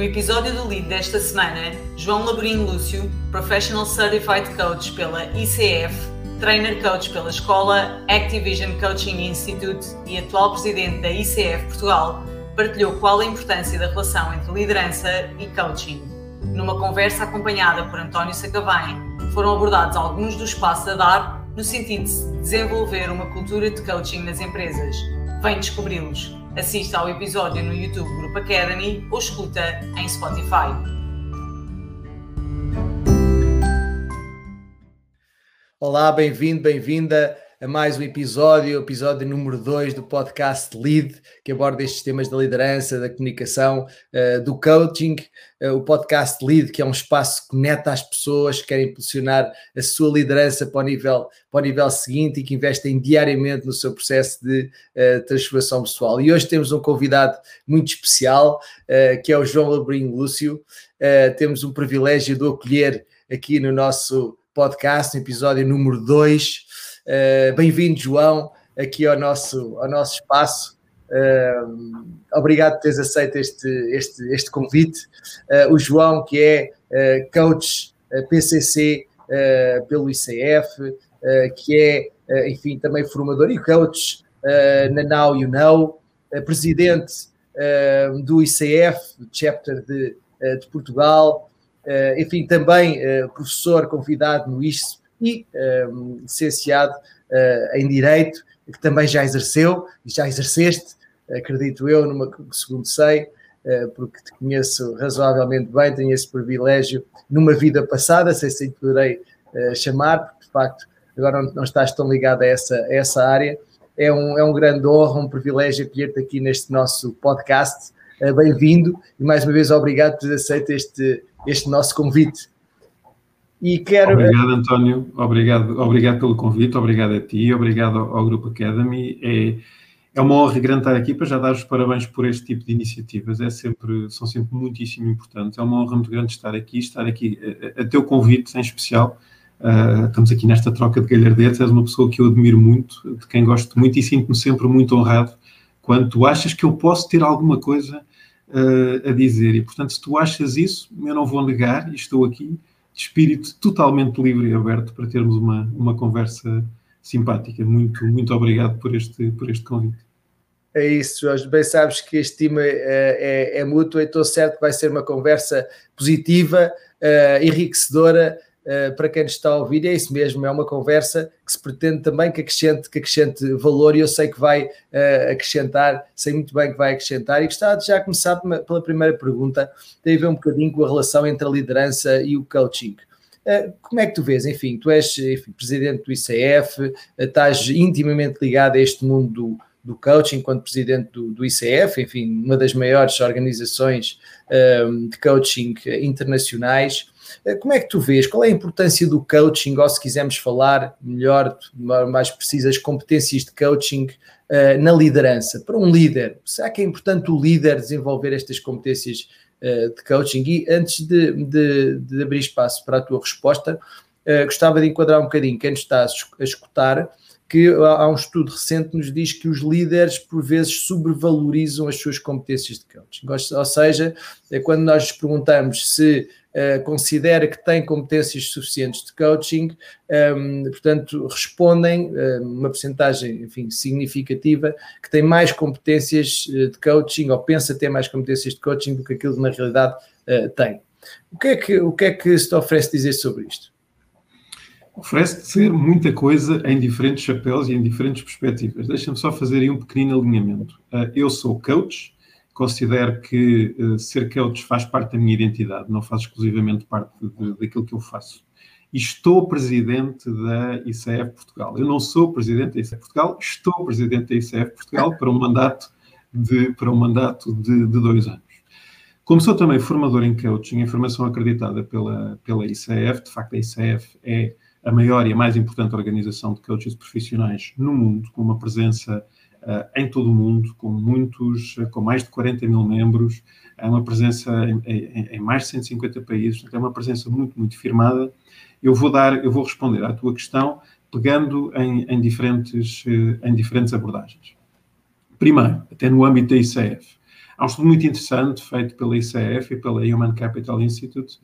No episódio do Lead desta semana, João Laborinho Lúcio, Professional Certified Coach pela ICF, Trainer Coach pela escola Activision Coaching Institute e atual presidente da ICF Portugal, partilhou qual a importância da relação entre liderança e coaching. Numa conversa acompanhada por António Sacavém, foram abordados alguns dos passos a dar no sentido de desenvolver uma cultura de coaching nas empresas. Vem descobri-los. Assista ao episódio no YouTube Group Academy ou escuta em Spotify. Olá, bem-vindo, bem-vinda a mais um episódio, episódio número 2 do podcast Lead, que aborda estes temas da liderança, da comunicação, uh, do coaching. Uh, o podcast Lead, que é um espaço que conecta as pessoas que querem impulsionar a sua liderança para o nível, para o nível seguinte e que investem diariamente no seu processo de uh, transformação pessoal. E hoje temos um convidado muito especial, que é o João Labrinho Lúcio. temos um privilégio de o acolher aqui no nosso podcast, no episódio número 2. Uh, Bem-vindo, João, aqui ao nosso, ao nosso espaço. Uh, obrigado por teres aceito este, este, este convite. Uh, o João, que é coach PCC pelo ICF, que é, enfim, também formador e coach na Now You Know, presidente do ICF, chapter de, de Portugal, enfim, também professor convidado no ISP e um, licenciado uh, em Direito, que também já exerceu, e já exerceste, acredito eu, numa, segundo sei, uh, porque te conheço razoavelmente bem, tenho esse privilégio numa vida passada, sei se poderei uh, chamar, porque de facto agora não, não estás tão ligado a essa, a essa área. É um, é um grande honra, um privilégio ter-te aqui neste nosso podcast. Bem-vindo e mais uma vez obrigado por ter aceito este, este nosso convite. E quero... Obrigado, António. Obrigado, obrigado pelo convite, obrigado a ti, obrigado ao, ao Grupo Academy. É, é uma honra grande estar aqui para já dar os parabéns por este tipo de iniciativas. É sempre, são sempre muitíssimo importantes. É uma honra muito grande estar aqui, estar aqui a, a teu convite em especial. Uh, estamos aqui nesta troca de galhardetes. És uma pessoa que eu admiro muito, de quem gosto muito e sinto-me sempre muito honrado quando tu achas que eu posso ter alguma coisa uh, a dizer. E, portanto, se tu achas isso, eu não vou negar e estou aqui espírito totalmente livre e aberto para termos uma, uma conversa simpática. Muito, muito obrigado por este, por este convite. É isso, Jorge. Bem sabes que este time é, é, é mútuo e estou certo que vai ser uma conversa positiva, uh, enriquecedora uh, para quem está a ouvir. É isso mesmo, é uma conversa que se pretende também que acrescente, que acrescente valor e eu sei que vai uh, acrescentar, sei muito bem que vai acrescentar. E gostava de já começar pela primeira pergunta, tem a ver um bocadinho com a relação entre a liderança e o coaching. Uh, como é que tu vês? Enfim, tu és enfim, presidente do ICF, estás intimamente ligado a este mundo do, do coaching enquanto presidente do, do, ICF, enfim, uma das maiores organizações de coaching internacionais. Eh, como é que tu vês? Qual é a importância do coaching, ou se quisermos falar melhor, mais precisas, competências de coaching uh, na liderança? Para um líder, será que é importante o líder desenvolver estas competências uh, de coaching? E antes de, de, de, abrir espaço para a tua resposta, uh, gostava de enquadrar um bocadinho quem nos está a escutar que há um estudo recente que nos diz que os líderes, por vezes, sobrevalorizam as suas competências de coaching. Ou seja, é quando nós perguntamos se uh, considera que tem competências suficientes de coaching, um, ehm, portanto, respondem uh, uma porcentagem, enfim, significativa, que tem mais competências eh, de coaching ou pensa ter mais competências de coaching do que aquilo que na realidade uh, tem. O que, é que, o que é que se te oferece dizer sobre isto? Oferece ser muita coisa em diferentes chapéus e em diferentes perspectivas. Deixa-me só fazer aí um pequenino alinhamento. Eu sou coach, considero que uh, ser coach faz parte da minha identidade, não faz exclusivamente parte de, daquilo que eu faço. E estou presidente da ICF Portugal. Eu não sou presidente da ICF Portugal, estou presidente da ICF Portugal para um mandato de, para um mandato de, de dois anos. Como sou também formador em coaching, em formação acreditada pela, pela ICF, de facto a ICF é a maior e a mais importante organização de coaches profissionais no mundo, com uma presença em todo o mundo, com muitos, uh, com mais de 40 mil membros, é uma presença em, em, em, mais de 150 países, é uma presença muito, muito firmada. Eu vou dar, eu vou responder à tua questão pegando em, em diferentes, uh, em diferentes abordagens. Primeiro, até no âmbito da ICF, Há um estudo muito interessante feito pela ICF e pela Human Capital Institute,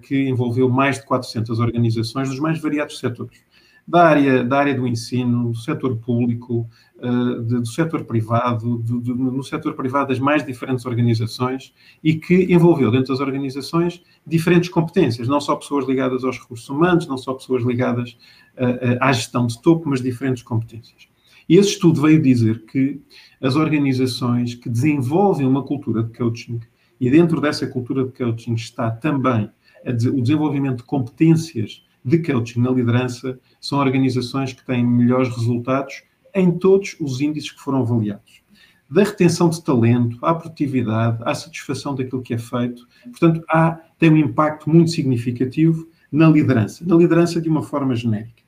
que envolveu mais de 400 organizações dos mais variados setores da área, da área do ensino, do setor público, uh, de, do setor privado, do, do, no setor privado das mais diferentes organizações e que envolveu dentro das organizações diferentes competências, não só pessoas ligadas aos recursos humanos, não só pessoas ligadas uh, à gestão de topo, mas diferentes competências. E esse estudo veio dizer que as organizações que desenvolvem uma cultura de coaching, e dentro dessa cultura de coaching está também o desenvolvimento de competências de coaching na liderança são organizações que têm melhores resultados em todos os índices que foram avaliados. Da retenção de talento, à produtividade, à satisfação daquilo que é feito. Portanto, há, tem um impacto muito significativo na liderança, na liderança de uma forma genérica.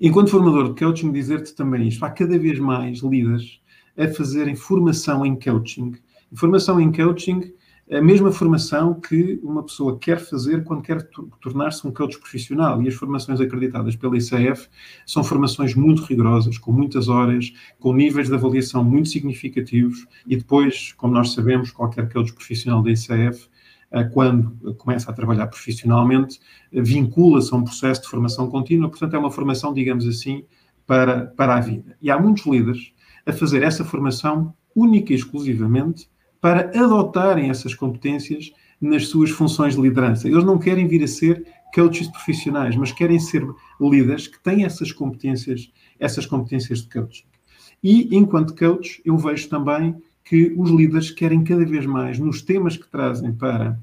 Enquanto formador de coaching, dizer-te também isto: há cada vez mais líderes a fazerem formação em coaching. Formação em coaching a mesma formação que uma pessoa quer fazer quando quer tornar-se um coach profissional. E as formações acreditadas pela ICF são formações muito rigorosas, com muitas horas, com níveis de avaliação muito significativos. E depois, como nós sabemos, qualquer coach profissional da ICF, eh, quando começa a trabalhar profissionalmente, eh, vincula-se a um processo de formação contínua. Portanto, é uma formação, digamos assim, para, para a vida. E há muitos líderes a fazer essa formação única e exclusivamente para adotarem essas competências nas suas funções de liderança. Eles não querem vir a ser coaches profissionais, mas querem ser líderes que têm essas competências, essas competências de coaching. E, enquanto coach, eu vejo também que os líderes querem cada vez mais, nos temas que trazem para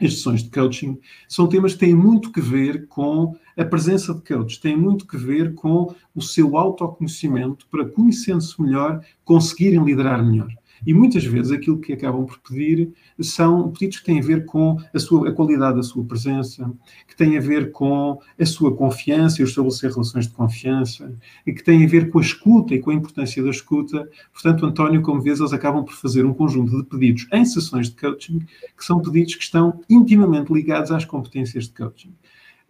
as sessões de coaching, são temas que têm muito que ver com a presença de coaches, têm muito que ver com o seu autoconhecimento para, conhecendo-se melhor, conseguirem liderar melhor. E muitas vezes aquilo que acabam por pedir são pedidos que têm a ver com a, sua, a qualidade da sua presença, que têm a ver com a sua confiança e estabelecer relações de confiança, e que têm a ver com a escuta e com a importância da escuta. Portanto, António, como vês, eles acabam por fazer um conjunto de pedidos em sessões de coaching que são pedidos que estão intimamente ligados às competências de coaching.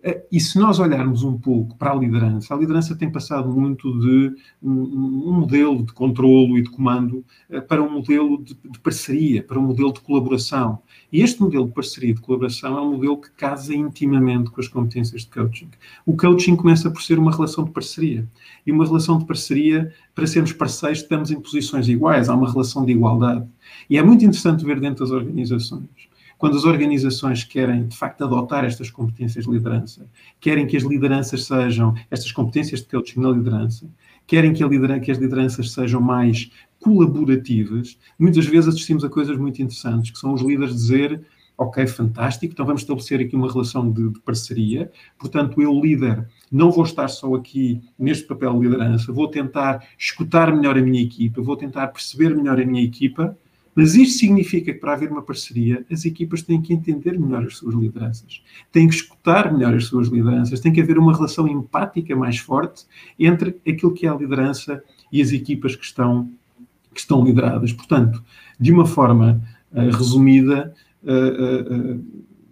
Eh, e se nós olharmos um pouco para a liderança, a liderança tem passado muito de um, modelo de controlo e de comando eh, para um modelo de, parceria, para um modelo de colaboração. E este modelo de parceria e de colaboração é um modelo que casa intimamente com as competências de coaching. O coaching começa por ser uma relação de parceria. E uma relação de parceria, para sermos parceiros, estamos em posições iguais, há uma relação de igualdade. E é muito interessante ver dentro das organizações quando as organizações querem, de facto, adotar estas competências de liderança, querem que as lideranças sejam, estas competências de coaching na liderança, querem que, liderança, que as lideranças sejam mais colaborativas, muitas vezes assistimos a coisas muito interessantes, que são os líderes dizer ok, fantástico, então vamos estabelecer aqui uma relação de, de, parceria. Portanto, eu, líder, não vou estar só aqui neste papel de liderança, vou tentar escutar melhor a minha equipa, vou tentar perceber melhor a minha equipa mas isto significa que para haver uma parceria, as equipas têm que entender melhor as suas lideranças, têm que escutar melhor as suas lideranças, tem que haver uma relação empática mais forte entre aquilo que é a liderança e as equipas que estão, que estão lideradas. Portanto, de uma forma uh, resumida, uh, uh,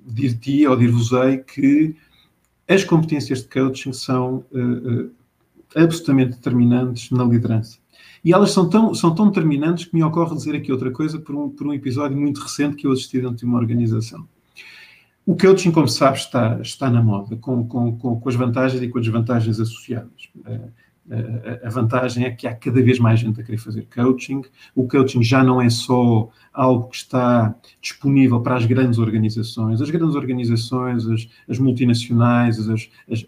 dir-te ou dir-vos-ei que as competências de coaching são absolutamente determinantes na liderança. E elas são tão, são tão determinantes que me ocorre dizer aqui outra coisa por um, por um episódio muito recente que eu assisti dentro de uma organização. O coaching, como sabes, está, está na moda, com, com, com, as vantagens e com as desvantagens associadas. A vantagem é que há cada vez mais gente a querer fazer coaching. O coaching já não é só algo que está disponível para as grandes organizações. As grandes organizações, as, as multinacionais, as, as,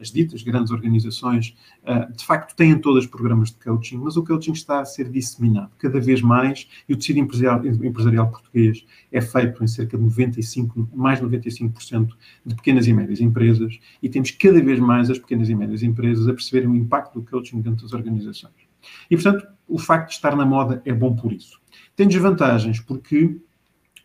as, ditas grandes organizações, uh, de facto têm todas programas de coaching, mas o coaching está a ser disseminado cada vez mais e o tecido empresarial, empresarial português é feito em cerca de 95, mais de 95% de pequenas e médias empresas e temos cada vez mais as pequenas e médias empresas a perceberem impacto do coaching dentro das organizações. E, portanto, o facto de estar na moda é bom por isso. Tem desvantagens, porque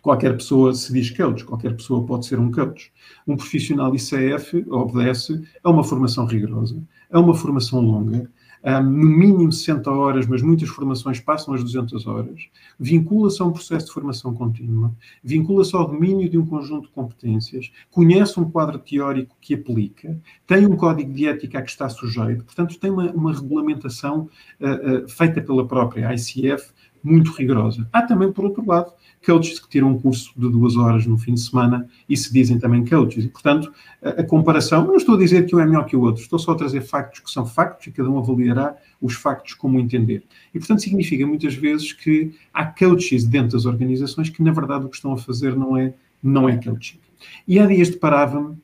qualquer pessoa se diz coach, qualquer pessoa pode ser um coach. Um profissional ICF obedece a uma formação rigorosa, a uma formação longa, um, no mínimo 60 horas, mas muitas formações passam as 200 horas, vincula-se a um processo de formação contínua, vincula-se ao domínio de um conjunto de competências, conhece um quadro teórico que aplica, tem um código de ética a que está sujeito, portanto, tem uma, uma regulamentação uh, uh, feita pela própria ICF muito rigorosa. Há também, por outro lado, coaches que tiram um curso de duas horas no fim de semana e se dizem também coaches. E, portanto, a, a comparação, não estou a dizer que um é melhor que o outro, estou só a trazer factos que são factos e cada um avaliará os factos como entender. E, portanto, significa muitas vezes que há coaches dentro das organizações que, na verdade, o que estão a fazer não é, não é coaching. E há dias deparava-me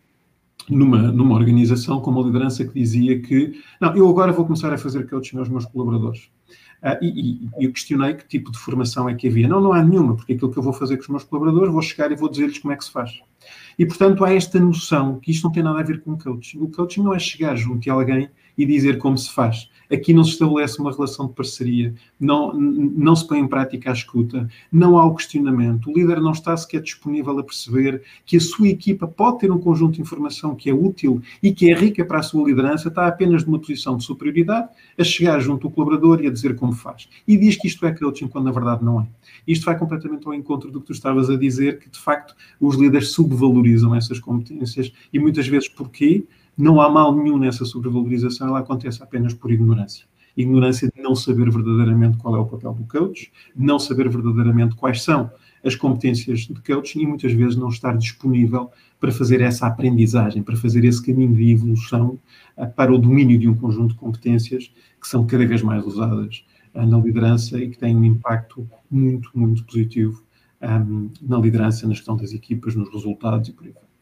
numa, numa organização com uma liderança que dizia que, não, eu agora vou começar a fazer coaching aos meus colaboradores. Uh, e, e, eu questionei que tipo de formação é que havia. Não, não há nenhuma, porque aquilo que eu vou fazer com os meus colaboradores, vou chegar e vou dizer-lhes como é que se faz. E, portanto, há esta noção que isto não tem nada a ver com coaching. O coaching não é chegar junto a alguém e dizer como se faz. Aqui não se estabelece uma relação de parceria, não, não se põe em prática a escuta, não há o questionamento. O líder não está sequer disponível a perceber que a sua equipa pode ter um conjunto de informação que é útil e que é rica para a sua liderança, está apenas numa posição de superioridade a chegar junto ao colaborador e a dizer como faz. E diz que isto é coaching quando na verdade não é. Isto vai completamente ao encontro do que tu estavas a dizer, que de facto os líderes subvalorizam essas competências e muitas vezes porquê? Não há mal nenhum nessa sobrevalorização, ela acontece apenas por ignorância. Ignorância de não saber verdadeiramente qual é o papel do coach, não saber verdadeiramente quais são as competências de coaching e muitas vezes não estar disponível para fazer essa aprendizagem, para fazer esse caminho de evolução eh, para o domínio de um conjunto de competências que são cada vez mais usadas eh, na liderança e que têm um impacto muito, muito positivo ehm, na liderança, na gestão das equipas, nos resultados e por aí vai.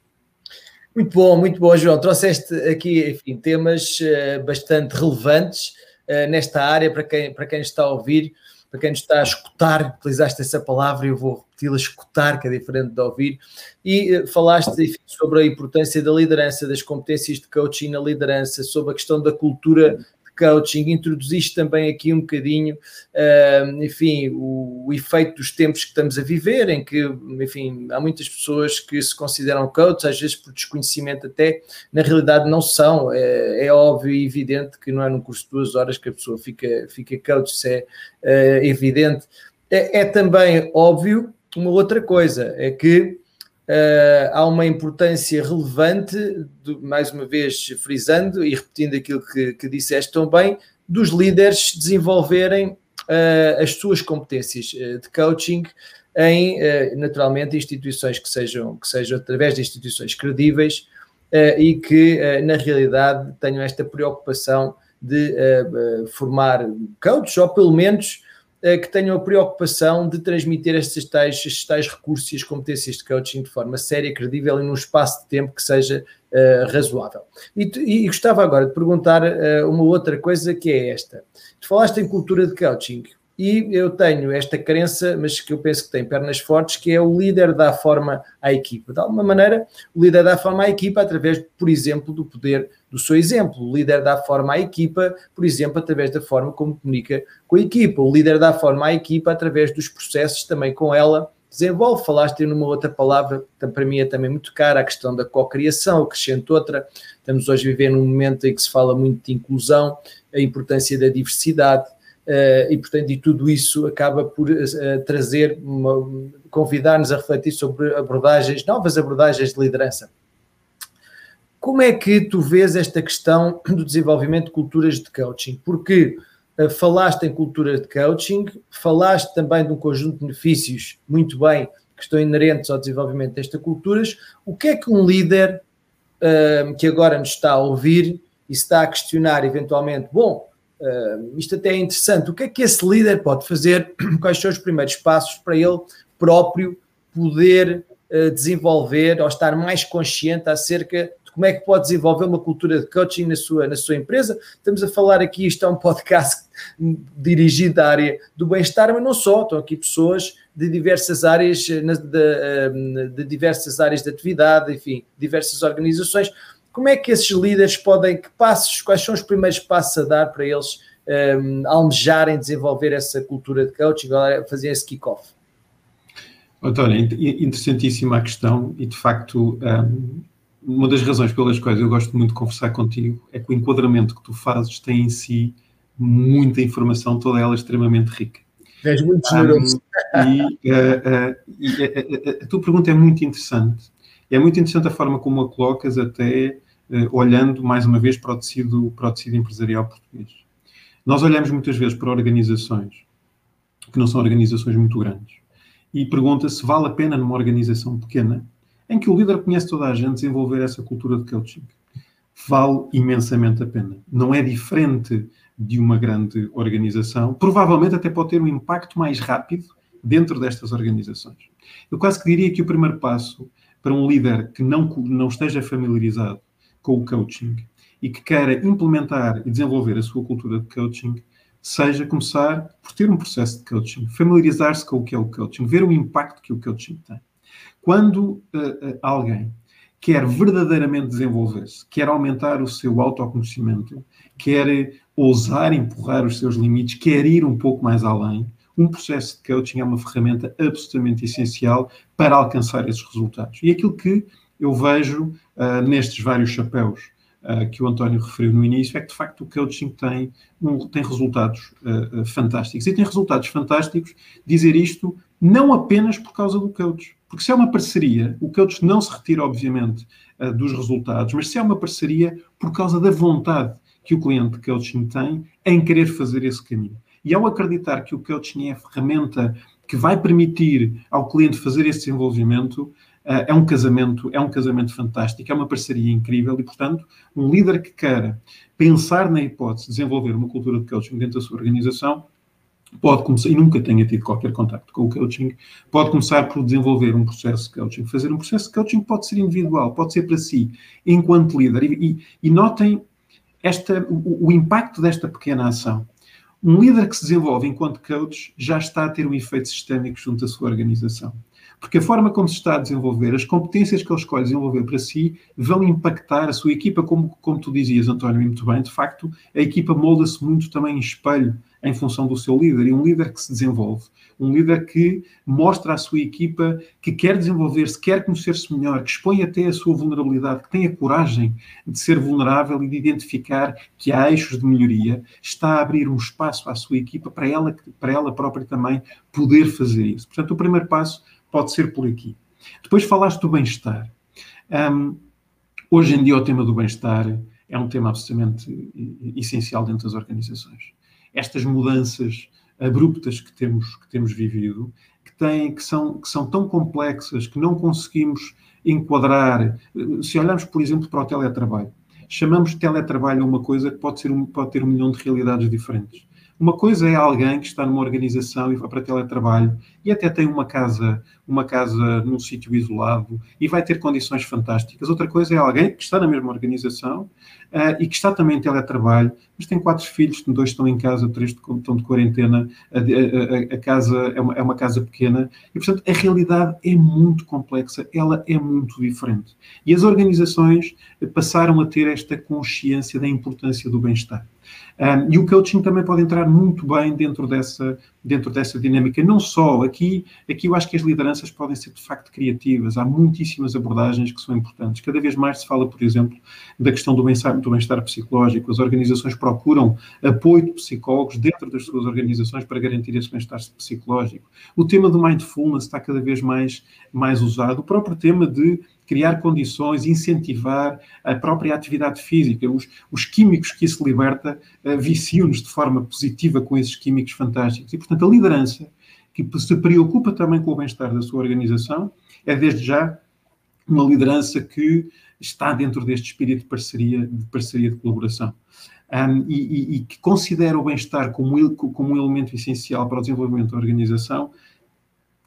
Muito bom, muito bom, João. Trouxeste aqui, enfim, temas uh, bastante relevantes uh, nesta área para quem, para quem está a ouvir, para quem está a escutar, utilizaste essa palavra e eu vou repeti-la, escutar, que é diferente de ouvir, e uh, falaste enfim, sobre a importância da liderança, das competências de coaching na liderança, sobre a questão da cultura coaching, introduziste também aqui um bocadinho, uh, enfim, o, o, efeito dos tempos que estamos a viver, em que, enfim, há muitas pessoas que se consideram coaches, às vezes por desconhecimento até, na realidade não são, é, é óbvio e evidente que não é num curso de duas horas que a pessoa fica, fica coach, isso é uh, evidente. É, é também óbvio uma outra coisa, é que Uh, há uma importância relevante, mais uma vez frisando e repetindo aquilo que, que disseste também, dos líderes desenvolverem uh, as suas competências uh, de coaching em, naturalmente, instituições que sejam, que sejam através de instituições credíveis e que, na realidade, tenham esta preocupação de formar coaches, ou pelo menos que tenham a preocupação de transmitir estes tais, estes tais recursos e as competências de coaching de forma séria, credível e num espaço de tempo que seja uh, razoável. E, e, gostava agora de perguntar uh, uma outra coisa que é esta. Tu falaste em cultura de coaching e eu tenho esta crença, mas que eu penso que tem pernas fortes, que é o líder dá forma à equipa. De alguma maneira, o líder dá forma à equipa através, por exemplo, do poder do seu exemplo. O líder dá forma à equipa, por exemplo, através da forma como comunica com a equipa. O líder dá forma à equipa através dos processos também com ela desenvolve. Falaste numa outra palavra, que para mim é também muito cara, a questão da cocriação, acrescento outra. Estamos hoje a viver num momento em que se fala muito de inclusão, a importância da diversidade. Uh, e portanto, e tudo isso acaba por uh, trazer, convidar-nos a refletir sobre abordagens, novas abordagens de liderança. Como é que tu vês esta questão do desenvolvimento de culturas de coaching? Porque falaste em cultura de coaching, falaste também de um conjunto de benefícios muito bem que estão inerentes ao desenvolvimento destas culturas. O que é que um líder que agora nos está a ouvir e está a questionar eventualmente, bom, Uh, isto até é interessante. O que é que esse líder pode fazer? Quais são os primeiros passos para ele próprio poder uh, desenvolver ou estar mais consciente acerca de como é que pode desenvolver uma cultura de coaching na sua, na sua empresa? Estamos a falar aqui, isto é um podcast dirigido à área do bem-estar, mas não só, estão aqui pessoas de diversas áreas, de, de, de diversas áreas de atividade, enfim, diversas organizações como é que esses líderes podem, que passos, quais são os primeiros passos a dar para eles um, almejarem desenvolver essa cultura de coaching, fazer esse kick-off? Olha, interessantíssima a questão e de facto um, uma das razões pelas quais eu gosto muito de conversar contigo é que o enquadramento que tu fazes tem em si muita informação, toda ela extremamente rica. És muito generoso. Um, e, uh, uh, e a, a, a, tua pergunta é muito interessante é muito interessante a forma como a colocas, até uh, olhando mais uma vez para o, tecido, para o tecido empresarial português. Nós olhamos muitas vezes para organizações que não são organizações muito grandes. E pergunta se vale a pena numa organização pequena, em que o líder conhece toda a gente, desenvolver essa cultura de coaching. Vale imensamente a pena. Não é diferente de uma grande organização. Provavelmente até pode ter um impacto mais rápido dentro destas organizações. Eu quase que diria que o primeiro passo para um líder que não, não esteja familiarizado com o coaching e que queira implementar e desenvolver a sua cultura de coaching, seja começar por ter um processo de coaching, familiarizar-se com o que é o coaching, ver o impacto que o coaching tem. Quando uh, uh, alguém quer verdadeiramente desenvolver-se, quer aumentar o seu autoconhecimento, quer ousar empurrar os seus limites, quer ir um pouco mais além, um processo de coaching é uma ferramenta absolutamente essencial para alcançar esses resultados. E aquilo que eu vejo uh, nestes vários chapéus uh, que o António referiu no início é que, de facto, o coaching tem, um, tem resultados uh, fantásticos. E tem resultados fantásticos dizer isto não apenas por causa do coach. Porque se é uma parceria, o coach não se retira, obviamente, dos resultados, mas se é uma parceria por causa da vontade que o cliente de coaching tem em querer fazer esse caminho. E ao acreditar que o coaching é a ferramenta que vai permitir ao cliente fazer esse desenvolvimento, Uh, é um casamento, é um casamento fantástico, é uma parceria incrível e, portanto, um líder que queira pensar na hipótese de desenvolver uma cultura de coaching dentro da sua organização, pode começar, e nunca tenha tido qualquer contacto com o coaching, pode começar por desenvolver um processo de coaching. Fazer um processo de coaching pode ser individual, pode ser para si, enquanto líder. E, e, e notem esta, o, o impacto desta pequena ação. Um líder que se desenvolve enquanto coach já está a ter um efeito sistémico junto à sua organização. Porque a forma como se está a desenvolver, as competências que ele escolhe desenvolver para si, vão impactar a sua equipa, como, como tu dizias, António, muito bem. De facto, a equipa molda-se muito também em espelho em função do seu líder. E um líder que se desenvolve, um líder que mostra à sua equipa que quer desenvolver-se, quer conhecer-se melhor, que expõe até a sua vulnerabilidade, que tem a coragem de ser vulnerável e de identificar que há eixos de melhoria, está a abrir um espaço à sua equipa para ela, para ela própria também poder fazer isso. Portanto, o primeiro passo pode ser por aqui. Depois falaste do bem-estar. Um, hoje em dia, o tema do bem-estar é um tema absolutamente essencial dentro das organizações. Estas mudanças abruptas que temos, que temos vivido, que, têm, que, são, que são tão complexas que não conseguimos enquadrar. Se olharmos, por exemplo, para o teletrabalho, chamamos de teletrabalho uma coisa que pode, ser pode ter um milhão de realidades diferentes. Uma coisa é alguém que está numa organização e vai para teletrabalho e até tem uma casa, uma casa num sítio isolado e vai ter condições fantásticas. Outra coisa é alguém que está na mesma organização uh, e que está também em teletrabalho, mas tem quatro filhos, dois estão em casa, três estão de quarentena, a, a, a casa é uma, é uma, casa pequena e, portanto, a realidade é muito complexa, ela é muito diferente. E as organizações passaram a ter esta consciência da importância do bem-estar. Um, e o coaching também pode entrar muito bem dentro dessa, dentro dessa dinâmica. Não só aqui, aqui eu acho que as lideranças podem ser de facto criativas. Há muitíssimas abordagens que são importantes. Cada vez mais se fala, por exemplo, da questão do bem-estar, do bem-estar psicológico. As organizações procuram apoio de psicólogos dentro das suas organizações para garantir esse bem-estar psicológico. O tema do mindfulness está cada vez mais, mais usado. O próprio tema de criar condições, incentivar a própria atividade física. Os, os químicos que isso liberta viciam-nos de forma positiva com esses químicos fantásticos. E, portanto, a liderança que se preocupa também com o bem-estar da sua organização é, desde já, uma liderança que está dentro deste espírito de parceria, de, parceria de colaboração. Um, e, e, e, que considera o bem-estar como, como um elemento essencial para o desenvolvimento da organização,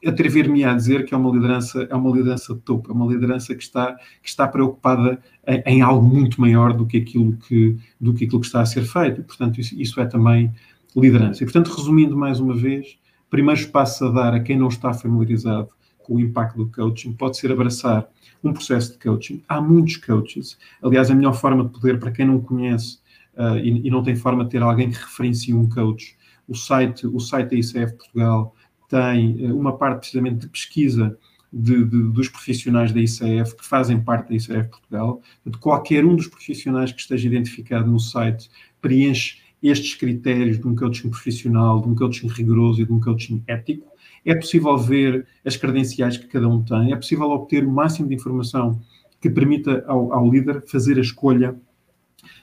atrever-me a dizer que é uma liderança, é uma liderança de topo, é uma liderança que está, que está preocupada em, em, algo muito maior do que aquilo que, do que aquilo que está a ser feito. E, portanto, isso, isso é também liderança. E, portanto, resumindo mais uma vez, primeiros passos a dar a quem não está familiarizado com o impacto do coaching pode ser abraçar um processo de coaching. Há muitos coaches. Aliás, a melhor forma de poder, para quem não conhece uh, e, e, não tem forma de ter alguém que referencie um coach, o site, o site da ICF Portugal tem eh, uma parte precisamente de pesquisa de, de, dos profissionais da ICF que fazem parte da ICF Portugal. De qualquer um dos profissionais que esteja identificado no site preenche estes critérios de um coaching profissional, de um coaching rigoroso e de um coaching ético. É possível ver as credenciais que cada um tem, é possível obter o máximo de informação que permita ao, ao líder fazer a escolha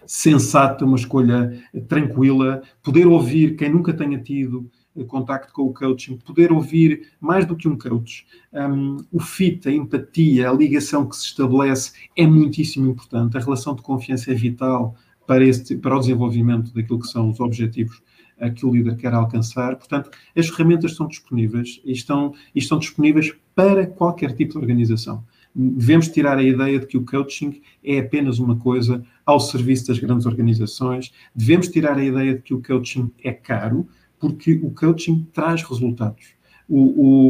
sensata, uma escolha tranquila, poder ouvir quem nunca tenha tido contacto com o coaching, poder ouvir mais do que um coach. Um, o fit, a empatia, a ligação que se estabelece é muitíssimo importante. A relação de confiança é vital para, este, para o desenvolvimento daquilo que são os objetivos que o líder quer alcançar. Portanto, as ferramentas estão disponíveis e estão, e estão disponíveis para qualquer tipo de organização. Devemos tirar a ideia de que o coaching é apenas uma coisa ao serviço das grandes organizações. Devemos tirar a ideia de que o coaching é caro, porque o coaching traz resultados. O,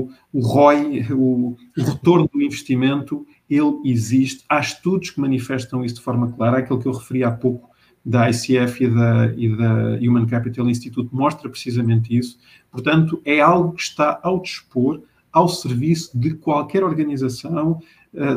o, o ROI, o, o retorno do investimento, ele existe. Há estudos que manifestam isso de forma clara. Aquele que eu referi há pouco da ICF e da, e da Human Capital Institute mostra precisamente isso. Portanto, é algo que está ao dispor, ao serviço de qualquer organização,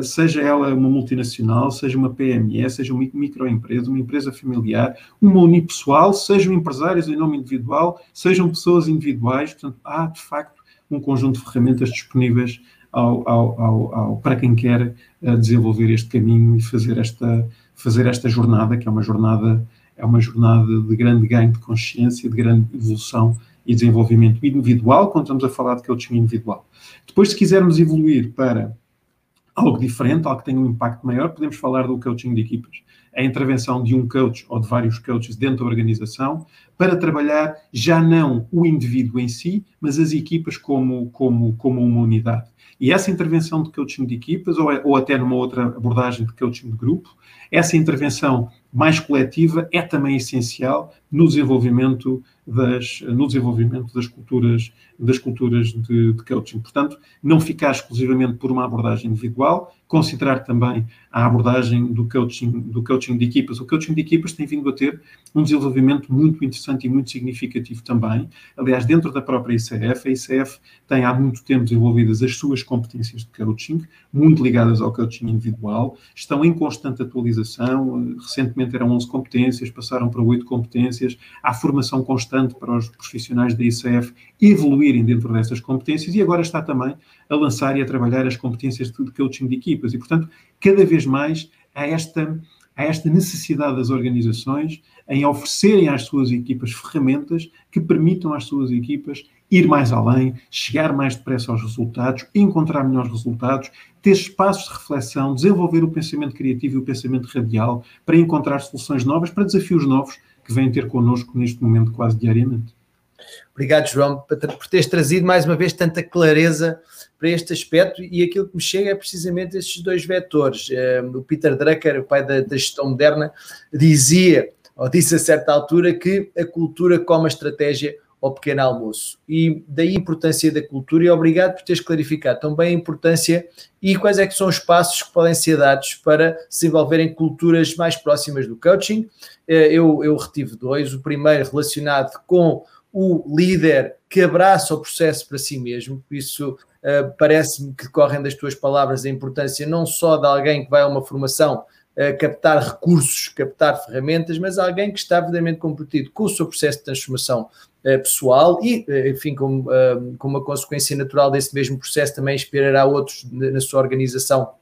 seja ela uma multinacional, seja uma PME, seja uma microempresa, uma empresa familiar, uma unipessoal, sejam empresários em nome individual, sejam pessoas individuais. Portanto, há de facto um conjunto de ferramentas disponíveis ao, ao, ao, para quem quer eh, desenvolver este caminho e fazer esta, fazer esta jornada, que é uma jornada, é uma jornada de grande ganho de consciência, de grande evolução e desenvolvimento individual, quando estamos a falar de coaching individual. Depois, se quisermos evoluir para algo diferente, algo que tenha um impacto maior, podemos falar do coaching de equipas. A intervenção de um coach ou de vários coaches dentro da organização para trabalhar já não o indivíduo em si, mas as equipas como, como, como uma unidade. E essa intervenção de coaching de equipas, ou, ou até numa outra abordagem de coaching de grupo, essa intervenção mais coletiva é também essencial no desenvolvimento das, no desenvolvimento das culturas, das culturas de, de coaching. Portanto, não ficar exclusivamente por uma abordagem individual, considerar também a abordagem do coaching, do coaching de equipas. O coaching de equipas tem vindo a ter um desenvolvimento muito interessante e muito significativo também. Aliás, dentro da própria ICF, a ICF tem há muito tempo desenvolvidas as suas competências de coaching, muito ligadas ao coaching individual, estão em constante atualização. Recentemente eram 11 competências, passaram para 8 competências. Há formação constante para os profissionais da ICF evoluírem dentro dessas competências e agora está também a lançar e a trabalhar as competências de coaching de equipas. E, portanto, cada vez mais há esta, há esta necessidade das organizações em oferecerem às suas equipas ferramentas que permitam às suas equipas ir mais além, chegar mais depressa aos resultados, encontrar melhores resultados, ter espaços de reflexão, desenvolver o pensamento criativo e o pensamento radial para encontrar soluções novas para desafios novos que vêm ter connosco neste momento quase diariamente. Obrigado, João, por teres trazido mais uma vez tanta clareza para este aspecto e aquilo que me chega é precisamente estes dois vetores. Eh, o Peter Drucker, o pai da, da gestão moderna, dizia, ou disse a certa altura, que a cultura come a estratégia ao pequeno almoço. E daí a importância da cultura e obrigado por teres clarificado também a importância e quais é que são os passos que podem ser dados para se desenvolverem culturas mais próximas do coaching. Eh, eu, eu retive dois. O primeiro relacionado com o líder que abraça o processo para si mesmo, isso uh, parece-me que correm das tuas palavras a importância não só de alguém que vai a uma formação uh, captar recursos, captar ferramentas, mas alguém que está verdadeiramente comprometido com o seu processo de transformação uh, pessoal e, enfim, como, como uma consequência natural desse mesmo processo, também inspirará outros na sua organização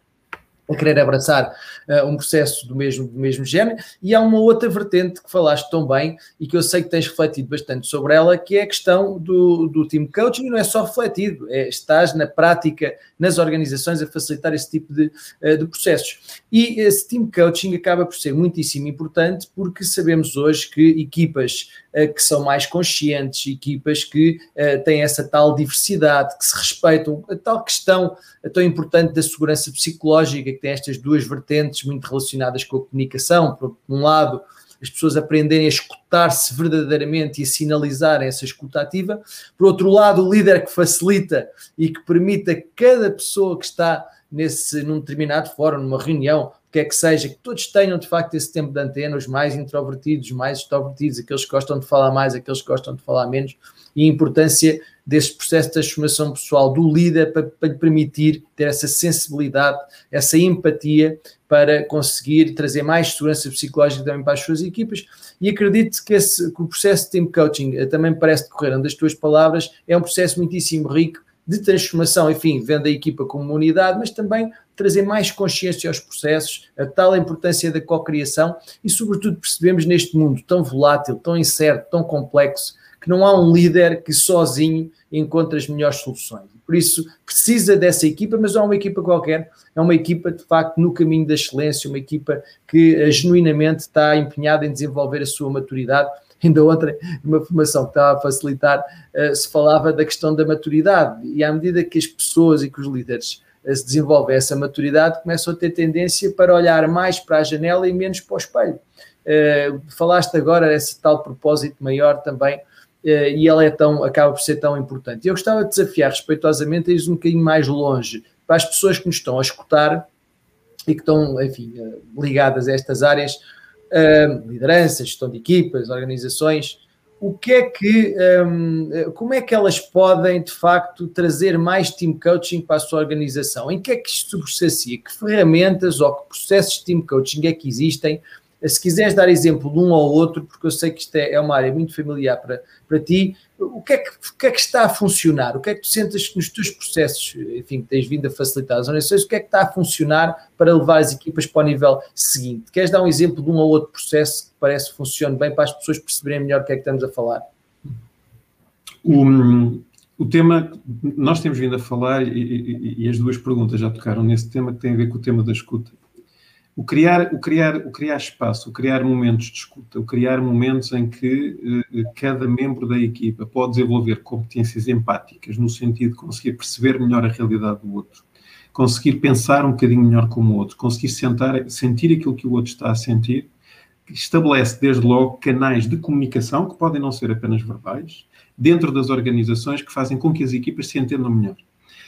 a querer abraçar uh, um processo do mesmo, do mesmo género, e há uma outra vertente que falaste tão bem e que eu sei que tens refletido bastante sobre ela, que é a questão do, do team coaching, e não é só refletido, é, estás na prática, nas organizações, a facilitar esse tipo de, uh, de processos. E esse team coaching acaba por ser muitíssimo importante porque sabemos hoje que equipas que são mais conscientes, equipas que têm essa tal diversidade, que se respeitam, a tal questão tão importante da segurança psicológica que tem estas duas vertentes muito relacionadas com a comunicação. Por um lado, as pessoas aprenderem a escutar-se verdadeiramente e a sinalizar essa escuta ativa. Por outro lado, o líder que facilita e que permite a cada pessoa que está nesse, num determinado fórum, numa reunião, que é que seja, que todos tenham de facto esse tempo de antena, os mais introvertidos, os mais extrovertidos, aqueles que gostam de falar mais, aqueles que gostam de falar menos, e a importância desse processo de transformação pessoal do líder para, para lhe permitir ter essa sensibilidade, essa empatia para conseguir trazer mais segurança psicológica também para as suas equipas. E acredito que, esse, que o processo de team coaching eh, também parece decorrer, das tuas palavras, é um processo muitíssimo rico de transformação, enfim, vendo a equipa como uma unidade, mas também trazer mais consciência aos processos, a tal importância da cocriação e, sobretudo, percebemos neste mundo tão volátil, tão incerto, tão complexo, que não há um líder que sozinho encontra as melhores soluções. Por isso, precisa dessa equipa, mas não é uma equipa qualquer, é uma equipa de facto no caminho da excelência, uma equipa que uh, genuinamente está empenhada em desenvolver a sua maturidade. Ainda ontem, numa formação que estava a facilitar, uh, se falava da questão da maturidade, e à medida que as pessoas e que os líderes uh, se desenvolvem essa maturidade, começam a ter tendência para olhar mais para a janela e menos para o espelho. falaste agora esse tal propósito maior também eh, e ela é tão, acaba por ser tão importante. Eu gostava de desafiar respeitosamente a ir um bocadinho mais longe, para as pessoas que nos estão a escutar e que estão, enfim, eh, ligadas a estas áreas, eh, liderança, gestão de equipas, organizações, o que é que, como é que elas podem, de facto, trazer mais team coaching para a sua organização? Em que é que isto se? Que ferramentas ou que processos de team coaching é que existem se quiseres dar exemplo de um ou outro, porque eu sei que isto é, é uma área muito familiar para, para ti, o que, é que, o que é que está a funcionar? O que é que tu sentes nos teus processos, enfim, que tens vindo a facilitar as organizações, o que é que está a funcionar para levar as equipas para o nível seguinte? Queres dar um exemplo de um ou outro processo que parece que funcione bem para as pessoas perceberem melhor o que é que estamos a falar? O, o tema, nós temos vindo a falar, e, e, e, as duas perguntas já tocaram nesse tema, que tem a ver com o tema da escuta. O criar, o, criar, o criar espaço, o criar momentos de escuta, o criar momentos em que uh, cada membro da equipa pode desenvolver competências empáticas, no sentido de conseguir perceber melhor a realidade do outro, conseguir pensar um bocadinho melhor como o outro, conseguir sentar, sentir aquilo que o outro está a sentir, estabelece desde logo canais de comunicação, que podem não ser apenas verbais, dentro das organizações que fazem com que as equipas se entendam melhor.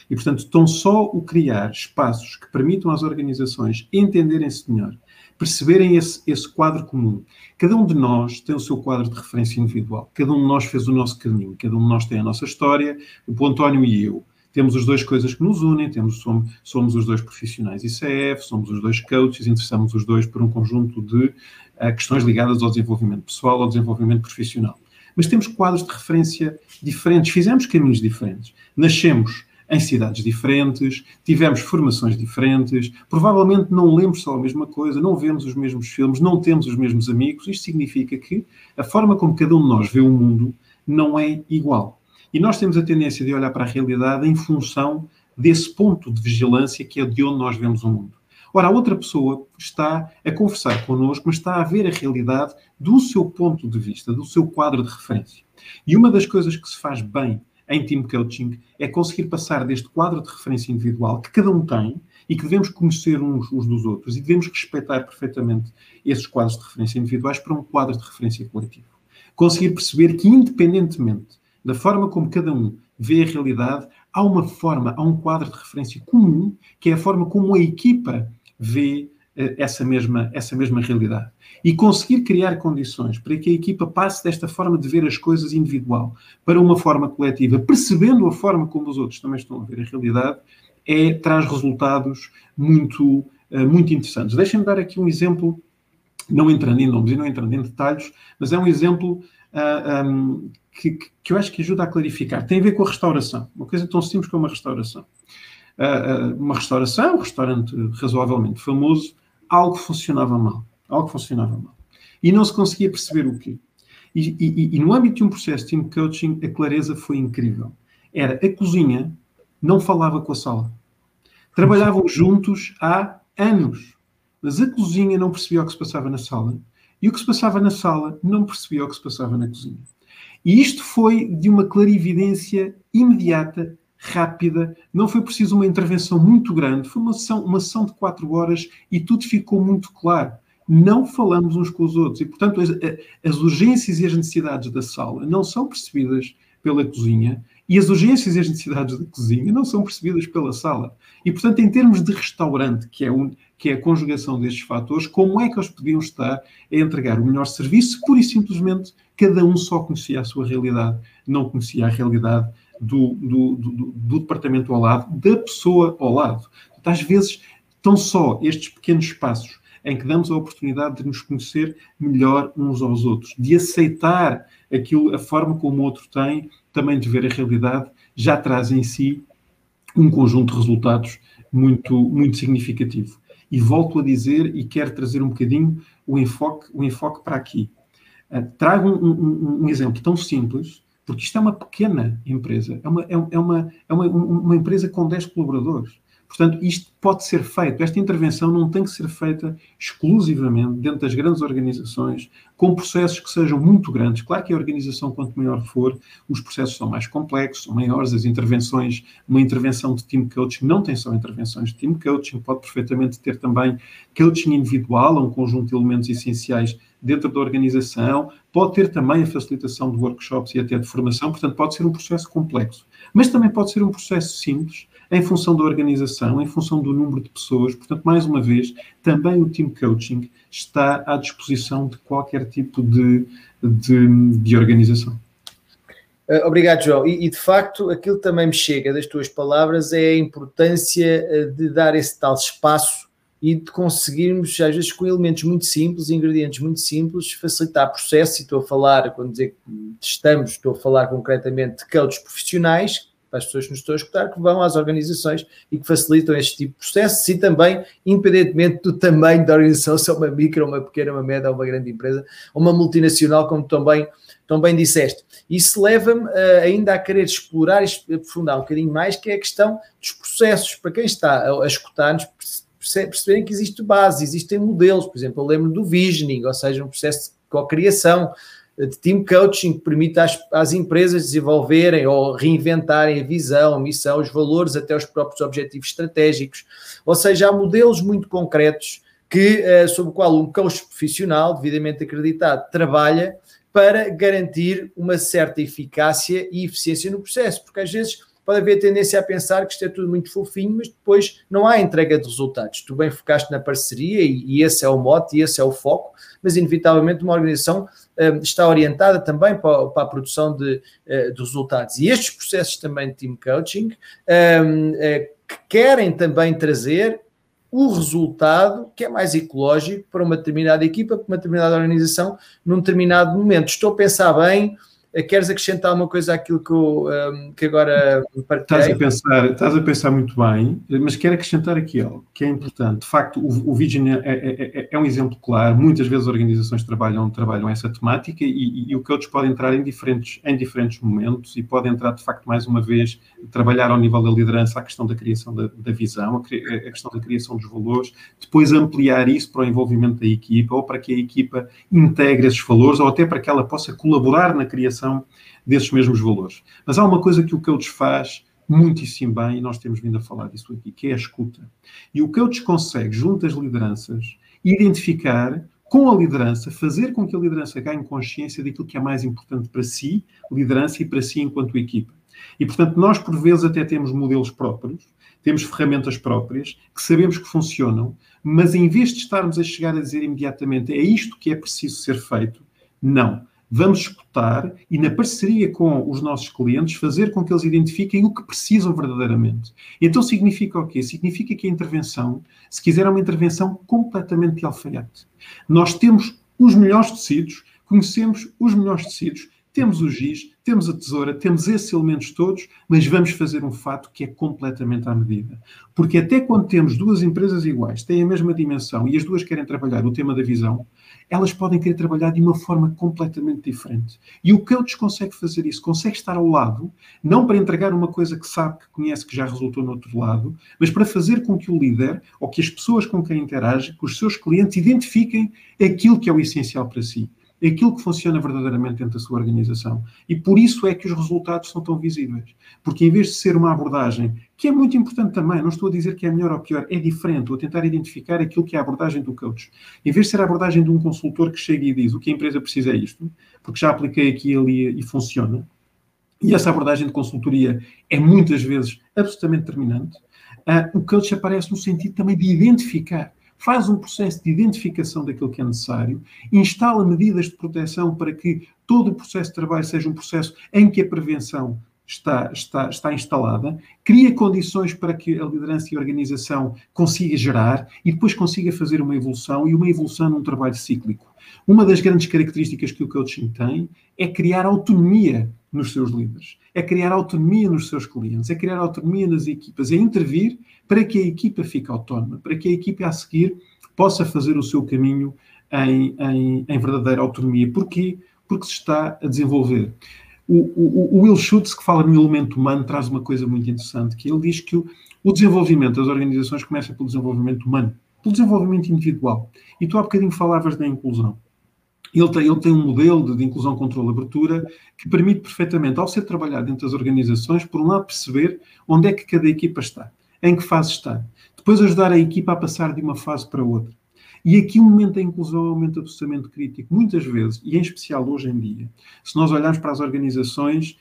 E, portanto, tão só o criar espaços que permitam às organizações entenderem-se melhor, perceberem esse, esse quadro comum. Cada um de nós tem o seu quadro de referência individual. Cada um de nós fez o nosso caminho. Cada um de nós tem a nossa história. O António e eu temos as duas coisas que nos unem, temos, somos, somos os dois profissionais ICF, somos os dois coaches, interessamos os dois por um conjunto de uh, questões ligadas ao desenvolvimento pessoal, ao desenvolvimento profissional. Mas temos quadros de referência diferentes, fizemos caminhos diferentes. Nascemos em cidades diferentes, tivemos formações diferentes, provavelmente não lemos só a mesma coisa, não vemos os mesmos filmes, não temos os mesmos amigos. Isto significa que a forma como cada um de nós vê o mundo não é igual. E nós temos a tendência de olhar para a realidade em função desse ponto de vigilância que é de onde nós vemos o mundo. Ora, a outra pessoa está a conversar connosco, mas está a ver a realidade do seu ponto de vista, do seu quadro de referência. E uma das coisas que se faz bem em team coaching é conseguir passar deste quadro de referência individual que cada um tem e que devemos conhecer uns, uns dos outros e devemos respeitar perfeitamente esses quadros de referência individuais para um quadro de referência coletivo. Conseguir perceber que, independentemente da forma como cada um vê a realidade, há uma forma, há um quadro de referência comum, que é a forma como a equipa vê essa mesma, essa mesma realidade. E conseguir criar condições para que a equipa passe desta forma de ver as coisas individual para uma forma coletiva, percebendo a forma como os outros também estão a ver a realidade, é, traz resultados muito, uh, muito interessantes. Deixem-me dar aqui um exemplo, não entrando em nomes e não entrando em detalhes, mas é um exemplo uh, ah, um, que, que eu acho que ajuda a clarificar. Tem a ver com a restauração, uma coisa tão simples como a restauração. Uh, uma restauração, um restaurante razoavelmente famoso, algo funcionava mal. Algo funcionava mal. E não se conseguia perceber o quê. E, e, e no âmbito de um processo de team coaching, a clareza foi incrível. Era a cozinha não falava com a sala. Trabalhavam juntos há anos. Mas a cozinha não percebia o que se passava na sala. E o que se passava na sala não percebia o que se passava na cozinha. E isto foi de uma clarividência imediata rápida, não foi preciso uma intervenção muito grande, foi uma sessão, uma sessão de quatro horas e tudo ficou muito claro. Não falamos uns com os outros e, portanto, as, as urgências e as necessidades da sala não são percebidas pela cozinha e as urgências e as necessidades da cozinha não são percebidas pela sala. E, portanto, em termos de restaurante, que é, un, que é a conjugação destes fatores, como é que eles podiam estar a entregar o melhor serviço? Pura e simplesmente, cada um só conhecia a sua realidade, não conhecia a realidade do, do, do, do departamento ao lado, da pessoa ao lado. Às vezes, tão só estes pequenos passos em que damos a oportunidade de nos conhecer melhor uns aos outros, de aceitar aquilo, a forma como o outro tem, também de ver a realidade, já traz em si um conjunto de resultados muito, muito significativo. E volto a dizer, e quero trazer um bocadinho o enfoque, o enfoque para aqui. Uh, trago um, um, um exemplo tão simples porque isto é uma pequena empresa, é uma, é, é uma, é uma, uma empresa com 10 colaboradores. Portanto, isto pode ser feito, esta intervenção não tem que ser feita exclusivamente dentro das grandes organizações, com processos que sejam muito grandes. Claro que a organização, quanto maior for, os processos são mais complexos, são maiores, as intervenções, uma intervenção de team coaching não tem só intervenções de team coaching, pode perfeitamente ter também coaching individual, um conjunto de elementos essenciais dentro da organização, pode ter também a facilitação de workshops e até de formação, portanto, pode ser um processo complexo. Mas também pode ser um processo simples, em função da organização, em função do número de pessoas. Portanto, mais uma vez, também o team coaching está à disposição de qualquer tipo de, de, de organização. Eh, obrigado, João. E, e, de facto, aquilo também me chega das tuas palavras é a importância eh, de dar esse tal espaço e de conseguirmos, às vezes, com elementos muito simples, ingredientes muito simples, facilitar processo. E estou a falar, quando dizer que estamos, estou a falar concretamente de coaches profissionais para as pessoas que nos estão a escutar, que vão às organizações e que facilitam este tipo de processos e também, independentemente do tamanho da organização, se é uma micro, uma pequena, uma média, uma grande empresa, uma multinacional, como também, também disseste. Isso leva-me uh, ainda a querer explorar e aprofundar um bocadinho mais, que é a questão dos processos. Para quem está a, a escutar-nos, perceberem que existe base, existem modelos. Por exemplo, eu lembro do visioning, ou seja, um processo de co-criação, de team coaching que permite às, às, empresas desenvolverem ou reinventarem a visão, a missão, os valores, até os próprios objetivos estratégicos. Ou seja, há modelos muito concretos que, uh, sobre o qual um coach profissional, devidamente acreditado, trabalha para garantir uma certa eficácia e eficiência no processo, porque às vezes pode haver tendência a pensar que isto é tudo muito fofinho, mas depois não há entrega de resultados. Tu bem focaste na parceria e, e esse é o mote e esse é o foco, mas inevitavelmente uma organização está orientada também para, a produção de, uh, de, resultados. E estes processos também de team coaching uh, que querem também trazer o resultado que é mais ecológico para uma determinada equipa, para uma determinada organização, num determinado momento. Estou a pensar bem eh, queres acrescentar uma coisa àquilo que, eu, ehm, que agora partilhei? Estás a, pensar, estás a pensar muito bem, mas quero acrescentar aqui algo que é importante. De facto, o, o Vision é, é, é, é, um exemplo claro. Muitas vezes organizações trabalham, trabalham essa temática e, e, o coach pode entrar em diferentes, em diferentes momentos e pode entrar, de facto, mais uma vez, trabalhar ao nível da liderança a questão da criação da, da visão, a, a questão da criação dos valores, depois ampliar isso para o envolvimento da equipa ou para que a equipa integre esses valores ou até para que ela possa colaborar na criação desses mesmos valores. Mas há uma coisa que o coach faz muitíssimo bem, e nós temos vindo a falar disso aqui, que é a escuta. E o coach consegue, junto às lideranças, identificar com a liderança, fazer com que a liderança ganhe consciência daquilo que é mais importante para si, liderança, e para si enquanto equipa. E, portanto, nós, por vezes, até temos modelos próprios, temos ferramentas próprias, que sabemos que funcionam, mas em vez de estarmos a chegar a dizer imediatamente é isto que é preciso ser feito, não vamos escutar e, na parceria com os nossos clientes, fazer com que eles identifiquem o que precisam verdadeiramente. Então, significa o quê? Significa que a intervenção, se quiser, é uma intervenção completamente de alfaiate. Nós temos os melhores tecidos, conhecemos os melhores tecidos, temos o giz, temos a tesoura, temos esses elementos todos, mas vamos fazer um fato que é completamente à medida. Porque até quando temos duas empresas iguais, têm a mesma dimensão e as duas querem trabalhar o tema da visão, elas podem querer trabalhar de uma forma completamente diferente. E o coach consegue fazer isso, consegue estar ao lado, não para entregar uma coisa que sabe, que conhece, que já resultou no outro lado, mas para fazer com que o líder, ou que as pessoas com quem interage, que os seus clientes identifiquem aquilo que é o essencial para si aquilo que funciona verdadeiramente dentro da sua organização. E por isso é que os resultados são tão visíveis. Porque em vez de ser uma abordagem, que é muito importante também, não estou a dizer que é melhor ou pior, é diferente, estou a tentar identificar aquilo que é a abordagem do coach. Em vez de ser a abordagem de um consultor que chega e diz o que a empresa precisa é isto, porque já apliquei aqui e ali e funciona, e essa abordagem de consultoria é muitas vezes absolutamente determinante, uh, o coach aparece no sentido também de identificar faz um processo de identificação daquilo que é necessário, instala medidas de proteção para que todo o processo de trabalho seja um processo em que a prevenção está, está, está instalada, cria condições para que a liderança e a organização consiga gerar e depois consiga fazer uma evolução e uma evolução num trabalho cíclico. Uma das grandes características que o coaching tem é criar autonomia nos seus líderes, é criar autonomia nos seus clientes, é criar autonomia nas equipas, é intervir para que a equipa fique autónoma, para que a equipa a seguir possa fazer o seu caminho em, em, em verdadeira autonomia. Porquê? Porque se está a desenvolver. o, o, o Will Schutz, que fala no elemento humano, traz uma coisa muito interessante, que ele diz que o, o desenvolvimento das organizações começa pelo desenvolvimento humano, pelo desenvolvimento individual. E tu há bocadinho falavas da inclusão. Ele tem, ele tem um modelo de, inclusão, controle, abertura que permite perfeitamente, ao ser trabalhado dentro das organizações, por um lado perceber onde é que cada equipa está, em que fase está. Depois ajudar a equipa a passar de uma fase para outra. E aqui o momento da inclusão é um momento absolutamente crítico. Muitas vezes, e em especial hoje em dia, se nós olharmos para as organizações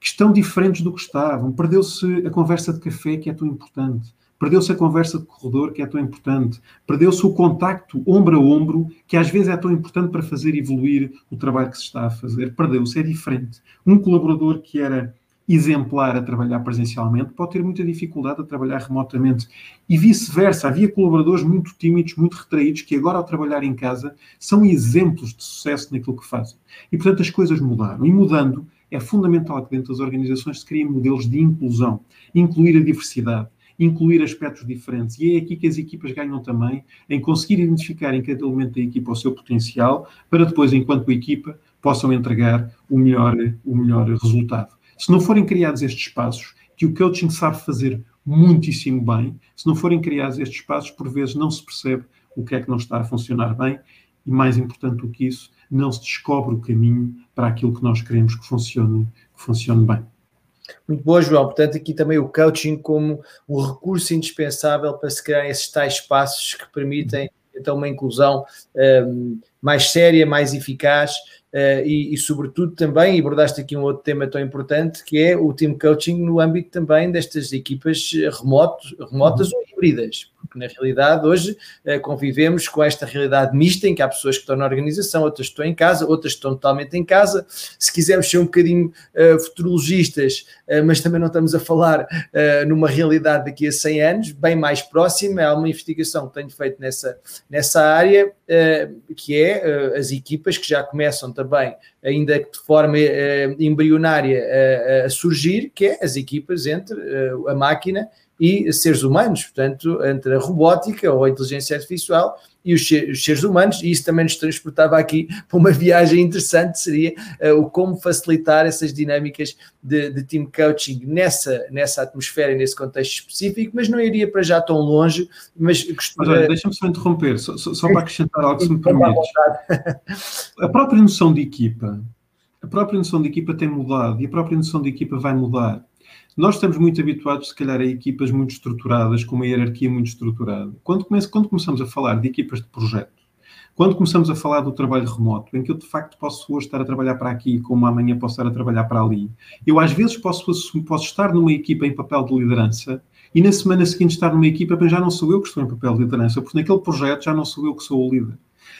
que estão diferentes do que estavam, perdeu-se a conversa de café que é tão importante, perdeu-se a conversa de corredor que é tão importante, perdeu-se o contacto ombro a ombro que às vezes é tão importante para fazer evoluir o trabalho que se está a fazer. Perdeu-se, é diferente. Um colaborador que era exemplar a trabalhar presencialmente pode ter muita dificuldade a trabalhar remotamente. E vice-versa, havia colaboradores muito tímidos, muito retraídos, que agora, ao trabalhar em casa, são exemplos de sucesso naquilo que fazem. E, portanto, as coisas mudaram. E mudando, é fundamental que dentro das organizações se criem modelos de inclusão, incluir a diversidade, incluir aspectos diferentes. E é aqui que as equipas ganham também, em conseguir identificar em cada elemento da equipa o seu potencial, para depois, enquanto equipa, possam entregar o melhor, o melhor resultado. Se não forem criados estes espaços, que o coaching sabe fazer muitíssimo bem, se não forem criados estes espaços, por vezes não se percebe o que é que não está a funcionar bem e, mais importante do que isso, não se descobre o caminho para aquilo que nós queremos que funcione, que funcione bem. Muito boa, João. Portanto, aqui também o coaching como um recurso indispensável para se criar esses tais espaços que permitem então uma inclusão um, mais séria, mais eficaz Uh, e, e, sobretudo, também abordaste aqui um outro tema tão importante que é o team coaching no âmbito também destas equipas remotos, remotas uhum. ou híbridas, porque na realidade hoje uh, convivemos com esta realidade mista em que há pessoas que estão na organização, outras estão em casa, outras estão totalmente em casa. Se quisermos ser um bocadinho uh, futurologistas, mas também não estamos a falar numa realidade daqui a 100 anos, bem mais próxima, há uma investigação que tenho feito nessa, nessa área, que é as equipas que já começam também, ainda de forma embrionária, a surgir, que é as equipas entre a máquina e seres humanos, portanto, entre a robótica ou a inteligência artificial e os, seres humanos, e isso também nos transportava aqui para uma viagem interessante, seria uh, o como facilitar essas dinâmicas de, de, team coaching nessa, nessa atmosfera e nesse contexto específico, mas não iria para já tão longe, mas... Mas olha, deixa-me só interromper, só, só, só para acrescentar algo, se me permites. A própria noção de equipa, a própria noção de equipa tem mudado, e a própria noção de equipa vai mudar. Nós estamos muito habituados, se calhar, a equipas muito estruturadas, com uma hierarquia muito estruturada. Quando, começa, quando começamos a falar de equipas de projeto, quando começamos a falar do trabalho remoto, em que eu de facto posso hoje estar a trabalhar para aqui, como amanhã posso estar a trabalhar para ali, eu às vezes posso, posso estar numa equipa em papel de liderança e na semana seguinte estar numa equipa, mas já não sou eu que estou em papel de liderança, porque naquele projeto já não sou eu que sou o líder.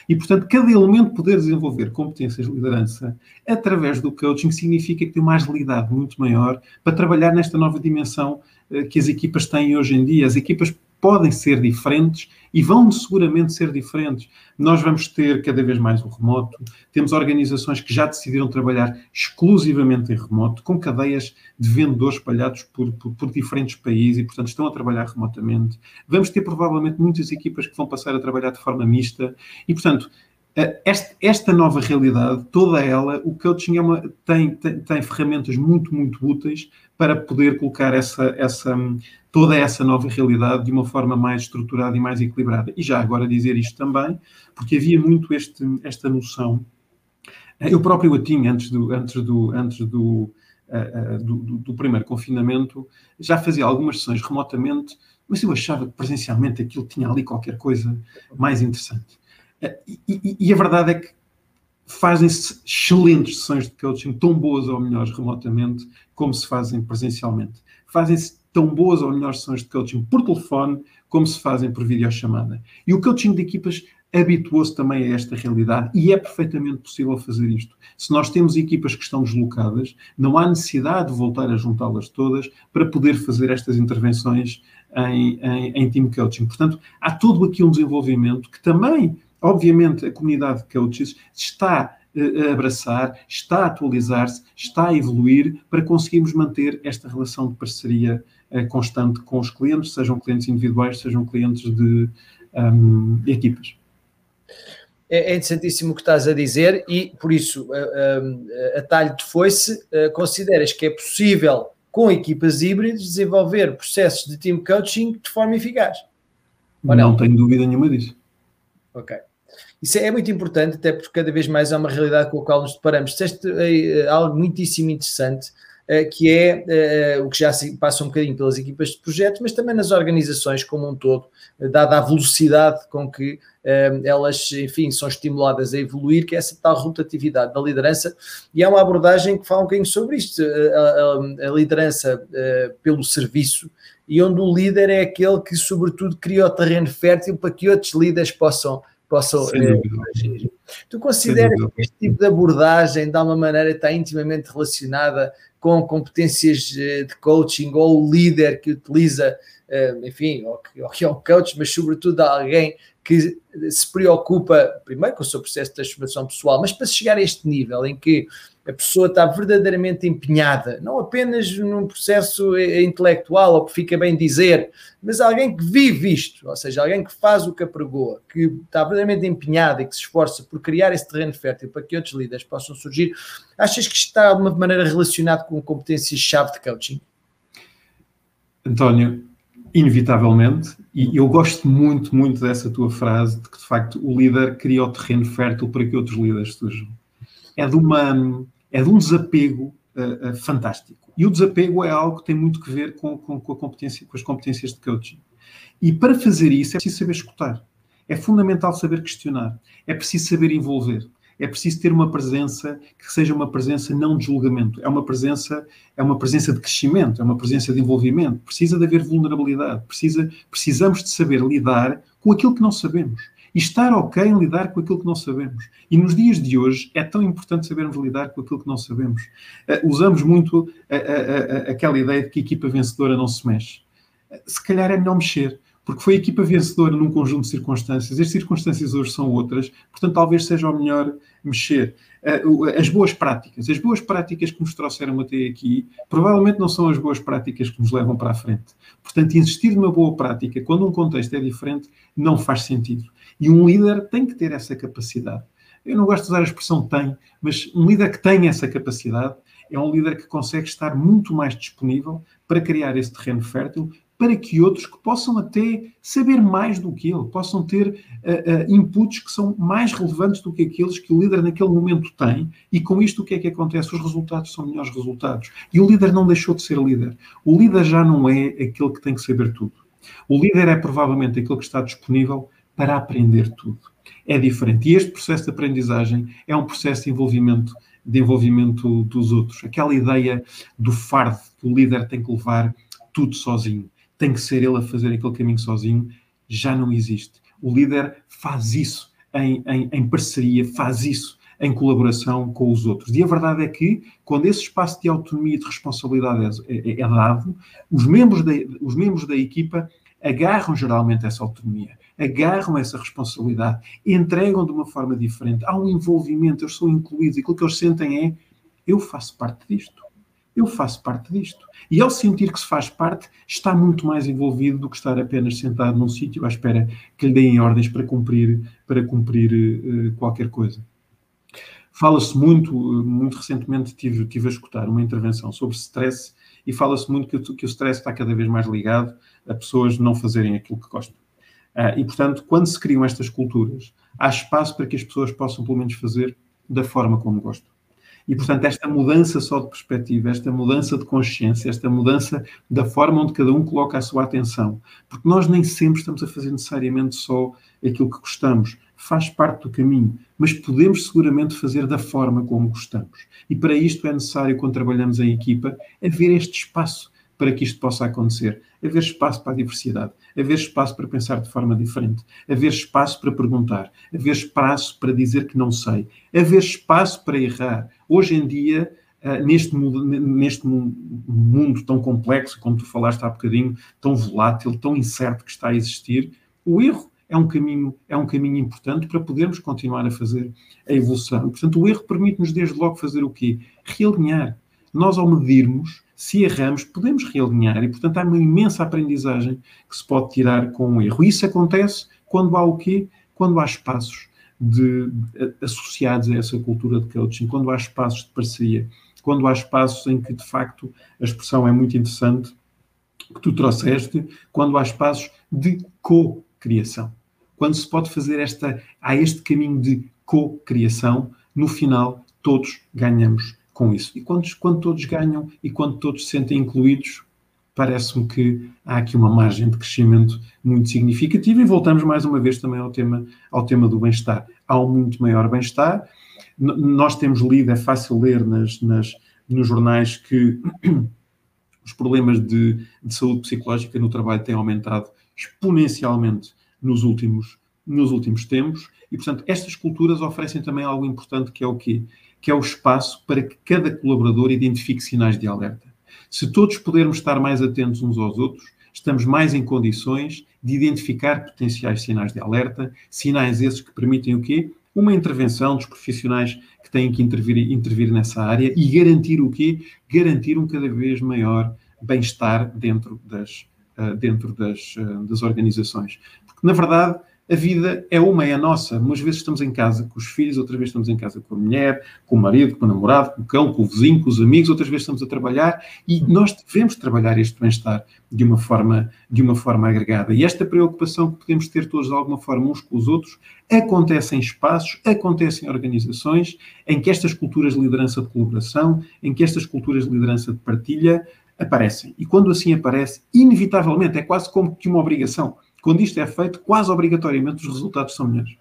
E, portanto, cada elemento poder desenvolver competências de liderança através do coaching significa que tem uma agilidade muito maior para trabalhar nesta nova dimensão eh, que as equipas têm hoje em dia. As equipas podem ser diferentes e vão seguramente ser diferentes. Nós vamos ter cada vez mais o remoto, temos organizações que já decidiram trabalhar exclusivamente em remoto, com cadeias de vendedores espalhados por, por, por, diferentes países e, portanto, estão a trabalhar remotamente. Vamos ter provavelmente muitas equipas que vão passar a trabalhar de forma mista e, portanto, esta, esta, nova realidade, toda ela, o coaching é uma, tem, tem, tem, ferramentas muito, muito úteis para poder colocar essa, essa, toda essa nova realidade de uma forma mais estruturada e mais equilibrada. E já agora dizer isto também, porque havia muito este, esta noção. Eh, eu próprio a tinha antes do, antes do, antes do, uh, uh, do, do primeiro confinamento, já fazia algumas sessões remotamente, mas eu achava que presencialmente aquilo tinha ali qualquer coisa mais interessante. E, e, a verdade é que fazem-se excelentes sessões de coaching, tão boas ou melhores remotamente, como se fazem presencialmente. Fazem-se tão boas ou melhores sessões de coaching por telefone, como se fazem por videochamada. E o coaching de equipas habituou-se também a esta realidade e é perfeitamente possível fazer isto. Se nós temos equipas que estão deslocadas, não há necessidade de voltar a juntá-las todas para poder fazer estas intervenções em, em, em team coaching. Portanto, há todo aqui um desenvolvimento que também Obviamente, a comunidade de coaches está eh, a abraçar, está a atualizar-se, está a evoluir para conseguirmos manter esta relação de parceria uh, constante com os clientes, sejam clientes individuais, sejam clientes de um, equipas. é, é interessantíssimo o que estás a dizer e, por isso, a, a, a talho de foice, consideras que é possível, com equipas híbridas, desenvolver processos de team coaching de forma eficaz? Não, não tenho dúvida nenhuma disso. Ok. Isso é muito importante, até porque cada vez mais é uma realidade com a qual nos deparamos. Disseste é, algo muitíssimo interessante, eh, que é o que já se passa um bocadinho pelas equipas de projeto, mas também nas organizações como um todo, dada a velocidade com que elas, enfim, são estimuladas a evoluir, que é essa tal rotatividade da liderança, e é uma abordagem que fala um bocadinho sobre isto, a, a, a liderança pelo serviço, e onde o líder é aquele que, sobretudo, cria o terreno fértil para que outros líderes possam possam eh, agir. Tu consideras que este tipo de abordagem, de alguma maneira, está intimamente relacionada com competências eh, de coaching ou o líder que utiliza, eh, enfim, ou que, é um coach, mas sobretudo alguém que se preocupa, primeiro, com o seu processo de transformação pessoal, mas para chegar a este nível em que a pessoa está verdadeiramente empenhada, não apenas num processo intelectual, ou que fica bem dizer, mas alguém que vive isto, ou seja, alguém que faz o que apregoa, que está verdadeiramente empenhado e que se esforça por criar esse terreno fértil para que outros líderes possam surgir, achas que está de alguma maneira relacionado com competências-chave de coaching? António, inevitavelmente, e eu gosto muito, muito dessa tua frase de que de facto o líder cria o terreno fértil para que outros líderes surjam. É de uma é de um desapego uh, fantástico. E o desapego é algo que tem muito que ver com, com, com, a competência, com as competências de coaching. E para fazer isso é preciso saber escutar. É fundamental saber questionar. É preciso saber envolver. É preciso ter uma presença que seja uma presença não de julgamento. É uma presença, é uma presença de crescimento, é uma presença de envolvimento. Precisa de haver vulnerabilidade. Precisa, precisamos de saber lidar com aquilo que não sabemos e estar ok em lidar com aquilo que não sabemos. E nos dias de hoje é tão importante sabermos lidar com aquilo que não sabemos. Uh, usamos muito uh, uh, aquela ideia de que a equipa vencedora não se mexe. se calhar é melhor mexer, porque foi a equipa vencedora num conjunto de circunstâncias. As circunstâncias hoje são outras, portanto, talvez seja o melhor mexer. As boas práticas, as boas práticas que nos trouxeram até aqui, provavelmente não são as boas práticas que nos levam para a frente. Portanto, insistir numa boa prática quando um contexto é diferente não faz sentido. E um líder tem que ter essa capacidade. Eu não gosto de usar a expressão tem, mas um líder que tem essa capacidade é um líder que consegue estar muito mais disponível para criar esse terreno fértil para que outros que possam até saber mais do que ele, possam ter uh, uh, inputs que são mais relevantes do que aqueles que o líder naquele momento tem, e com isto o que é que acontece? Os resultados são melhores resultados. E o líder não deixou de ser líder. O líder já não é aquele que tem que saber tudo. O líder é provavelmente aquele que está disponível para aprender tudo. É diferente. E este processo de aprendizagem é um processo de envolvimento, de envolvimento dos outros. Aquela ideia do fardo que o líder tem que levar tudo sozinho, tem que ser ele a fazer aquele caminho sozinho, já não existe. O líder faz isso em, em, em parceria, faz isso em colaboração com os outros. E a verdade é que, quando esse espaço de autonomia e de responsabilidade é, é, é dado, os membros, da, os membros da equipa agarram geralmente essa autonomia agarram essa responsabilidade, entregam de uma forma diferente, há um envolvimento, eles são incluídos, e aquilo que eles sentem é: eu faço parte disto. Eu faço parte disto. E ao sentir que se faz parte, está muito mais envolvido do que estar apenas sentado num sítio à espera que lhe deem ordens para cumprir, para cumprir uh, qualquer coisa. Fala-se muito, muito recentemente tive, tive a escutar uma intervenção sobre stress e fala-se muito que, que o stress está cada vez mais ligado a pessoas não fazerem aquilo que gostam. Uh, e, portanto, quando se criam estas culturas, há espaço para que as pessoas possam, pelo menos, fazer da forma como gostam. E, portanto, esta mudança só de perspectiva, esta mudança de consciência, esta mudança da forma onde cada um coloca a sua atenção, porque nós nem sempre estamos a fazer necessariamente só aquilo que gostamos, faz parte do caminho, mas podemos seguramente fazer da forma como gostamos. E para isto é necessário, quando trabalhamos em equipa, haver este espaço para que isto possa acontecer. Haver espaço para a diversidade, haver espaço para pensar de forma diferente, haver espaço para perguntar, haver espaço para dizer que não sei, haver espaço para errar. Hoje em dia, Uh, neste, neste mundo tão complexo, como tu falaste há bocadinho, tão volátil, tão incerto que está a existir, o erro é um caminho, é um caminho importante para podermos continuar a fazer a evolução. Portanto, o erro permite-nos desde logo fazer o quê? Realinhar. Nós, ao medirmos, se erramos, podemos realinhar e, portanto, há uma imensa aprendizagem que se pode tirar com o erro. Isso acontece quando há o quê? Quando há espaços de, associados a essa cultura de coaching, quando há espaços de parceria, quando há espaços em que de facto a expressão é muito interessante que tu trouxeste, quando há espaços de co-criação. Quando se pode fazer esta, há este caminho de co-criação, no final todos ganhamos com isso. E quando, quando todos ganham e quando todos se sentem incluídos, parece-me que há aqui uma margem de crescimento muito significativa e voltamos mais uma vez também ao tema, ao tema do bem-estar. Há um muito maior bem-estar. Nós temos lido, é fácil ler nas, nas, nos jornais que os problemas de, de saúde psicológica no trabalho têm aumentado exponencialmente nos últimos, nos últimos tempos e, portanto, estas culturas oferecem também algo importante que é o quê? Que é o espaço para que cada colaborador identifique sinais de alerta. Se todos pudermos estar mais atentos uns aos outros, estamos mais em condições de identificar potenciais sinais de alerta, sinais esses que permitem o quê? Uma intervenção dos profissionais que têm que intervir, intervir nessa área e garantir o quê? Garantir um cada vez maior bem-estar dentro das, uh, dentro das, uh, das organizações. Porque, na verdade, a vida é uma, é a nossa. Umas vezes estamos em casa com os filhos, outras vezes estamos em casa com a mulher, com o marido, com o namorado, com o cão, com o vizinho, com os amigos, outras vezes estamos a trabalhar e nós devemos trabalhar este bem-estar de uma forma, de uma forma agregada. E esta preocupação que podemos ter todos de alguma forma uns com os outros acontece em espaços, acontece em organizações em que estas culturas de liderança de colaboração, em que estas culturas de liderança de partilha aparecem. E quando assim aparece, inevitavelmente, é quase como que uma obrigação quando isto é feito, quase obrigatoriamente os resultados são melhores.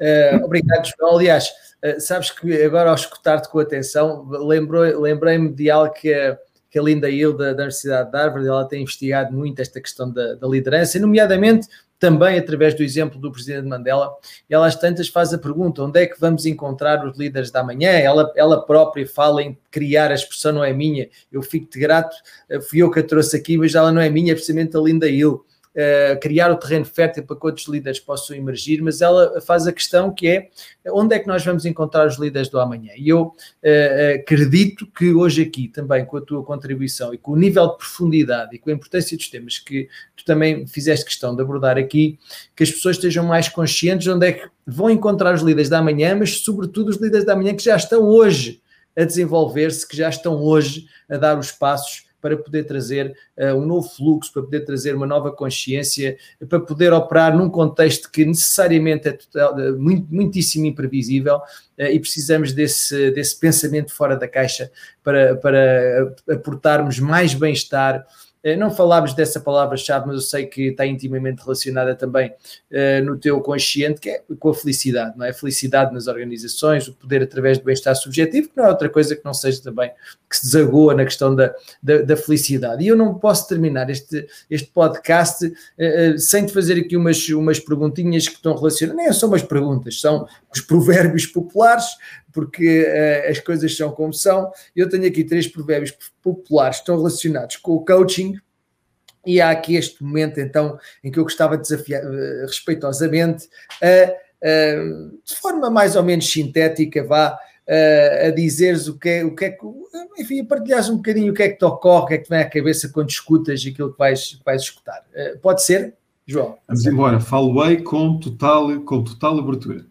Uh, obrigado, João. Aliás, uh, sabes que agora ao escutar-te com atenção, lembrei-me de algo que a, que a Linda Hill da, da, Universidade de Harvard ela tem investigado muito esta questão da, da liderança, nomeadamente também através do exemplo do presidente Mandela, ela às tantas faz a pergunta: onde é que vamos encontrar os líderes da manhã? Ela, ela própria fala em criar a expressão, não é minha, eu fico-te grato, eh, fui eu que a trouxe aqui, mas ela não é minha, é precisamente a Linda Hill. Uh, criar o terreno fértil para que outros líderes possam emergir, mas ela faz a questão que é onde é que nós vamos encontrar os líderes do amanhã? E eu uh, acredito que hoje aqui também com a tua contribuição e com o nível de profundidade e com a importância dos temas que tu também fizeste questão de abordar aqui, que as pessoas estejam mais conscientes de onde é que vão encontrar os líderes da amanhã, mas sobretudo os líderes da amanhã que já estão hoje a desenvolver-se, que já estão hoje a dar os passos para poder trazer uh, um novo fluxo, para poder trazer uma nova consciência, para poder operar num contexto que necessariamente é total, uh, muito, muitíssimo imprevisível uh, e precisamos desse, desse pensamento fora da caixa para, para aportarmos mais bem-estar eh, não falámos dessa palavra-chave, mas eu sei que está intimamente relacionada também uh, no teu consciente, que é com a felicidade, não é? A felicidade nas organizações, o poder através do bem-estar subjetivo, que não é outra coisa que não seja também que se desagoa na questão da, da, da felicidade. E eu não posso terminar este, este podcast uh, uh, sem te fazer aqui umas, umas perguntinhas que estão relacionadas, nem são umas perguntas, são os provérbios populares porque uh, as coisas são como são. Eu tenho aqui três provérbios populares que estão relacionados com o coaching. E há aqui este momento, então, em que eu gostava de desafiar uh, respeitosamente, uh, de forma mais ou menos sintética, vá, a dizeres o que, é, o que é que, enfim, a partilhares um bocadinho o que é que te ocorre, o que é que te vem à cabeça quando escutas aquilo que vais, vais escutar. pode ser, João? Vamos embora, falo com total, com total abertura.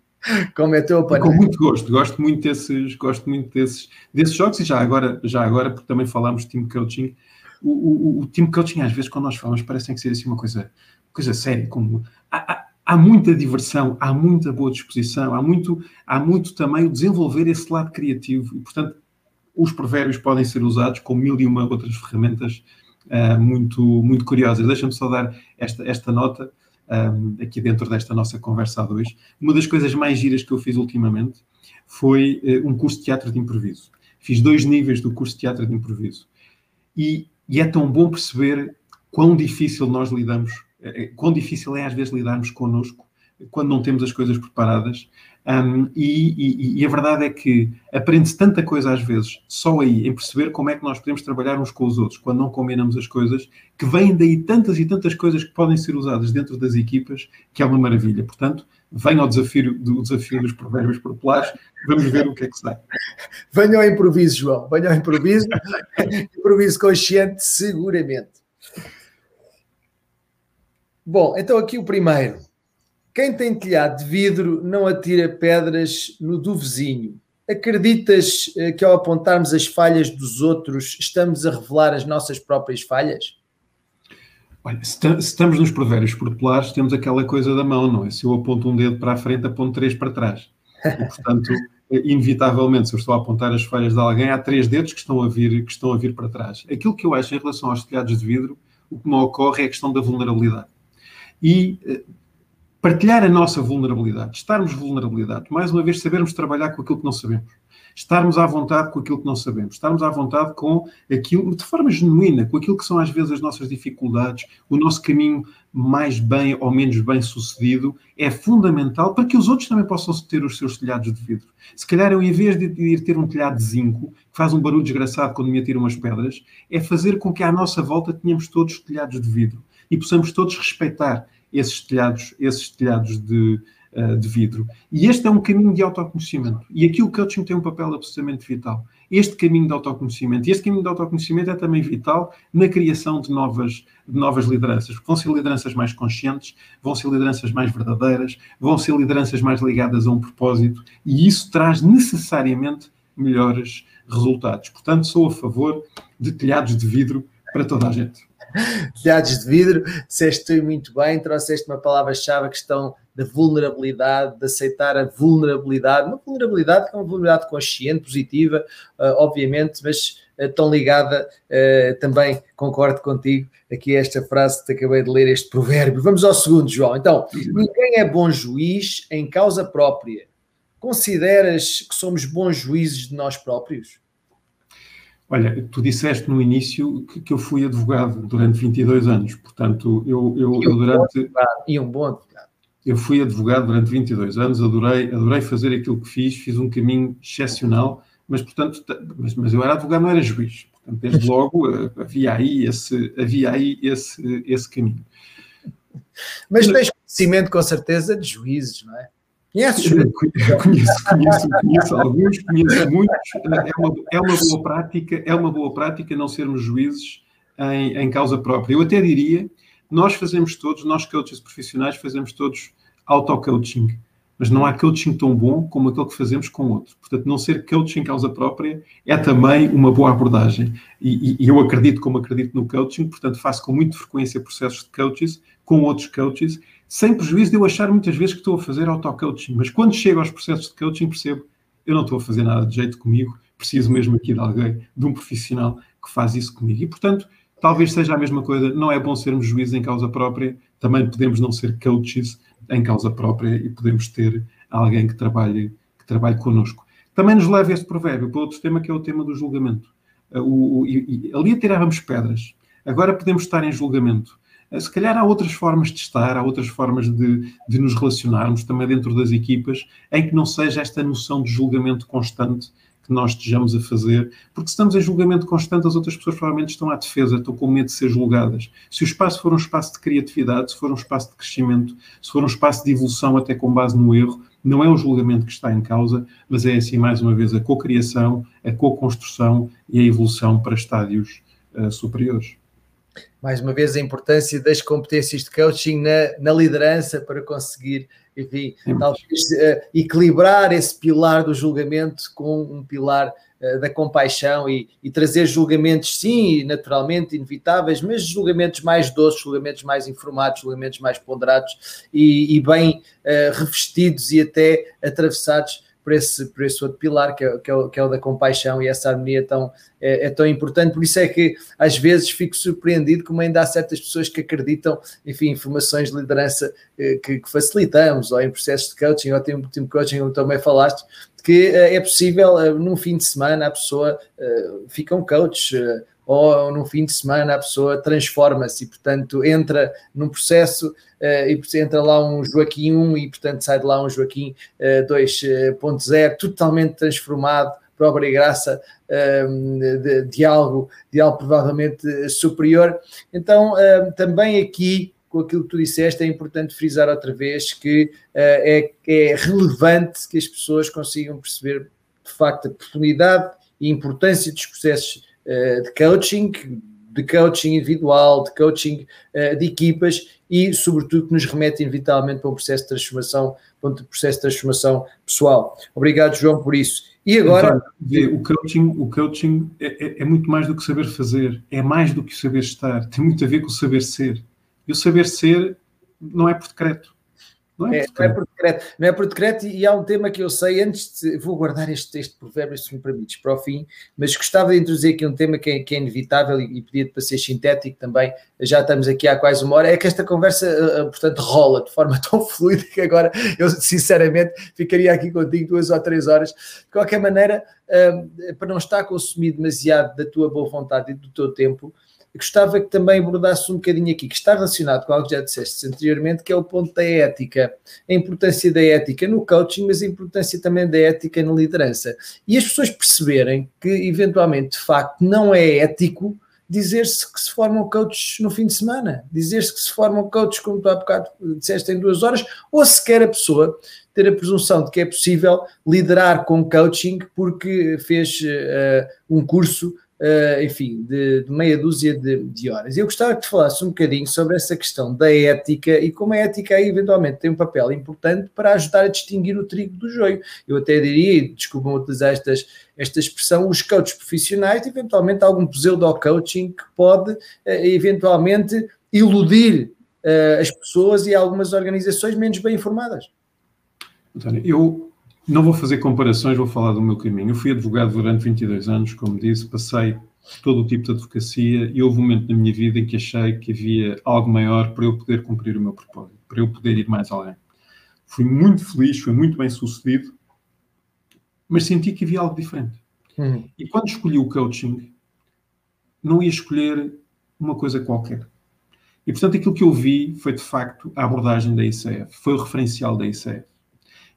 Como é teu Com muito gosto, gosto muito desses, gosto muito desses, desses jogos e já agora, já agora, porque também falámos de team coaching. O, o, o team coaching, às vezes, quando nós falamos, parece que ser assim uma coisa, coisa séria, como há, há, há, muita diversão, há muita boa disposição, há muito, há muito também o desenvolver esse lado criativo e, portanto, os provérbios podem ser usados com mil e uma outras ferramentas uh, muito, muito curiosas. Deixa-me só dar esta, esta nota um, aqui dentro desta nossa conversa a dois. Uma das coisas mais giras que eu fiz ultimamente foi uh, um curso de teatro de improviso. Fiz dois níveis do curso de teatro de improviso. E, e é tão bom perceber quão difícil nós lidamos, uh, quão difícil é às vezes lidarmos connosco quando não temos as coisas preparadas. Um, e, e, e, a verdade é que aprende-se tanta coisa às vezes só aí, em perceber como é que nós podemos trabalhar uns com os outros quando não combinamos as coisas, que vêm daí tantas e tantas coisas que podem ser usadas dentro das equipas, que é uma maravilha. Portanto, venha ao desafio, do desafio dos provérbios populares, vamos ver o que é que sai. Venha ao improviso, João, venha ao improviso, improviso consciente, seguramente. Bom, então aqui o primeiro Quem tem telhado de vidro não atira pedras no do vizinho. Acreditas eh, que ao apontarmos as falhas dos outros estamos a revelar as nossas próprias falhas? Olha, se estamos nos provérbios populares, temos aquela coisa da mão, não é? Se eu aponto um dedo para a frente, aponto três para trás. E, portanto, inevitavelmente, se eu estou a apontar as falhas de alguém, há três dedos que estão a vir, que estão a vir para trás. Aquilo que eu acho em relação aos telhados de vidro, o que me ocorre é a questão da vulnerabilidade. E eh, partilhar a nossa vulnerabilidade, estarmos vulnerabilidade, mais uma vez sabermos trabalhar com aquilo que não sabemos, estarmos à vontade com aquilo que não sabemos, estarmos à vontade com aquilo, de forma genuína, com aquilo que são às vezes as nossas dificuldades, o nosso caminho mais bem ou menos bem sucedido, é fundamental para que os outros também possam ter os seus telhados de vidro. Se calhar em vez de ir ter um telhado de zinco, que faz um barulho desgraçado quando me atiram umas pedras, é fazer com que à nossa volta tenhamos todos telhados de vidro e possamos todos respeitar esses telhados, esses telhados de, uh, de vidro. E este é um caminho de autoconhecimento. E aqui o coaching tem um papel absolutamente vital. Este caminho de autoconhecimento. E este caminho de autoconhecimento é também vital na criação de novas, de novas lideranças. Vão ser lideranças mais conscientes, vão ser lideranças mais verdadeiras, vão ser lideranças mais ligadas a um propósito. E isso traz necessariamente melhores resultados. Portanto, sou a favor de telhados de vidro para toda a gente telhados de vidro, disseste muito bem, trouxeste uma palavra-chave, a questão da vulnerabilidade, de aceitar a vulnerabilidade, uma vulnerabilidade que é uma vulnerabilidade consciente, positiva, uh, obviamente, mas uh, tão ligada, uh, também concordo contigo, aqui esta frase que te acabei de ler, este provérbio. Vamos ao segundo, João. Então, ninguém é bom juiz em causa própria. Consideras que somos bons juízes de nós próprios? Olha, tu disseste no início que, que, eu fui advogado durante 22 anos, portanto, eu, eu, eu durante. e um bom advogado. Eu fui advogado durante 22 anos, adorei, adorei fazer aquilo que fiz, fiz um caminho excepcional, mas, portanto, mas, mas eu era advogado, não era juiz. Portanto, desde logo eh, havia aí esse, havia aí esse, esse caminho. Mas tens conhecimento, com certeza, de juízes, não é? Conheces? Conheço, conheço, conheço alguns, conheço muitos. É uma, é uma boa prática, é uma boa prática não sermos juízes em, em causa própria. Eu até diria, nós fazemos todos, nós coaches profissionais fazemos todos auto-coaching, mas não há coaching tão bom como aquele que fazemos com outro. Portanto, não ser coaching em causa própria é também uma boa abordagem. E, e, eu acredito como acredito no coaching, portanto, faço com muita frequência processos de coaches com outros coaches sem prejuízo de eu achar muitas vezes que estou a fazer auto-coaching, mas quando chego aos processos de coaching percebo eu não estou a fazer nada de jeito comigo, preciso mesmo aqui de alguém, de um profissional que faz isso comigo. E, portanto, talvez seja a mesma coisa, não é bom sermos juízes em causa própria, também podemos não ser coaches em causa própria e podemos ter alguém que trabalhe, que trabalhe connosco. Também nos leva este provérbio para outro tema que é o tema do julgamento. Uh, o, o, e, ali atirávamos pedras, agora podemos estar em julgamento. Se calhar há outras formas de estar, há outras formas de, de nos relacionarmos também dentro das equipas, em que não seja esta noção de julgamento constante que nós estejamos a fazer, porque se estamos em julgamento constante, as outras pessoas provavelmente estão à defesa, estão com medo de ser julgadas. Se o espaço for um espaço de criatividade, se for um espaço de crescimento, se for um espaço de evolução até com base no erro, não é o julgamento que está em causa, mas é assim, mais uma vez, a co-criação, a co-construção e a evolução para estádios uh, superiores mais uma vez, a importância das competências de coaching na, na liderança para conseguir, enfim, talvez uh, equilibrar esse pilar do julgamento com um pilar uh, da compaixão e, e, trazer julgamentos, sim, naturalmente, inevitáveis, mas julgamentos mais doces, julgamentos mais informados, julgamentos mais ponderados e, e bem uh, revestidos e até atravessados por esse, por esse outro pilar, que é, que, é o, que é o da compaixão, e essa harmonia tão, é, é, tão importante. Por isso é que às vezes fico surpreendido como ainda há certas pessoas que acreditam, enfim, informações de liderança eh, que, que, facilitamos, ou em processos de coaching, ou tempo de coaching, como também falaste, que eh, é possível, eh, num fim de semana, a pessoa fica um coach ou num fim de semana a pessoa transforma-se e, portanto, entra num processo uh, e entra lá um Joaquim 1 e, portanto, sai de lá um Joaquim uh, 2.0 totalmente transformado por obra e graça ehm, de, de, algo, de algo provavelmente superior. Então, ehm, também aqui com aquilo que tu disseste, é importante frisar outra vez que é, é, relevante que as pessoas consigam perceber de facto a profundidade e importância dos processos de coaching, de coaching individual, de coaching uh, de equipas e, sobretudo, que nos remete inevitavelmente para um processo de transformação, para um processo de transformação pessoal. Obrigado, João, por isso. E agora. Então, o coaching, o coaching é, é, é, muito mais do que saber fazer, é mais do que saber estar, tem muito a ver com o saber ser. E o saber ser não é por decreto. Não é, é, não é, por decreto. Não é por decreto, e há um tema que eu sei, antes de, vou guardar este, este provérbio, se me permites, para o fim, mas gostava de introduzir aqui um tema que é, que é inevitável e, e pedir para ser sintético também, já estamos aqui há quase uma hora, é que esta conversa, eh, eh, portanto, rola de forma tão fluida que agora eu, sinceramente, ficaria aqui contigo duas ou três horas. De qualquer maneira, uh, para não estar consumido demasiado da tua boa vontade e do teu tempo, gostava que também abordasse um bocadinho aqui, que está relacionado com algo que já disseste anteriormente, que é o ponto da ética, a importância da ética no coaching, mas a importância também da ética na liderança. E as pessoas perceberem que, eventualmente, de facto, não é ético dizer-se que se formam coaches no fim de semana, dizer-se que se formam coaches, como tu há bocado disseste, em duas horas, ou sequer a pessoa ter a presunção de que é possível liderar com coaching porque fez uh, um curso uh, enfim, de, de, meia dúzia de, de horas. Eu gostava que te falasse um bocadinho sobre essa questão da ética e como a ética aí eventualmente tem um papel importante para ajudar a distinguir o trigo do joio. Eu até diria, desculpem utilizar estas, esta expressão, os coaches profissionais, eventualmente algum pseudo-coaching que pode uh, eventualmente iludir uh, as pessoas e algumas organizações menos bem informadas. António, eu não vou fazer comparações, vou falar do meu caminho. Eu fui advogado durante 22 anos, como disse, passei todo o tipo de advocacia e houve um momento na minha vida em que achei que havia algo maior para eu poder cumprir o meu propósito, para eu poder ir mais além. Fui muito feliz, fui muito bem sucedido, mas senti que havia algo diferente. Uhum. E quando escolhi o coaching, não ia escolher uma coisa qualquer. E portanto, aquilo que eu vi foi de facto a abordagem da ICF, foi o referencial da ICF.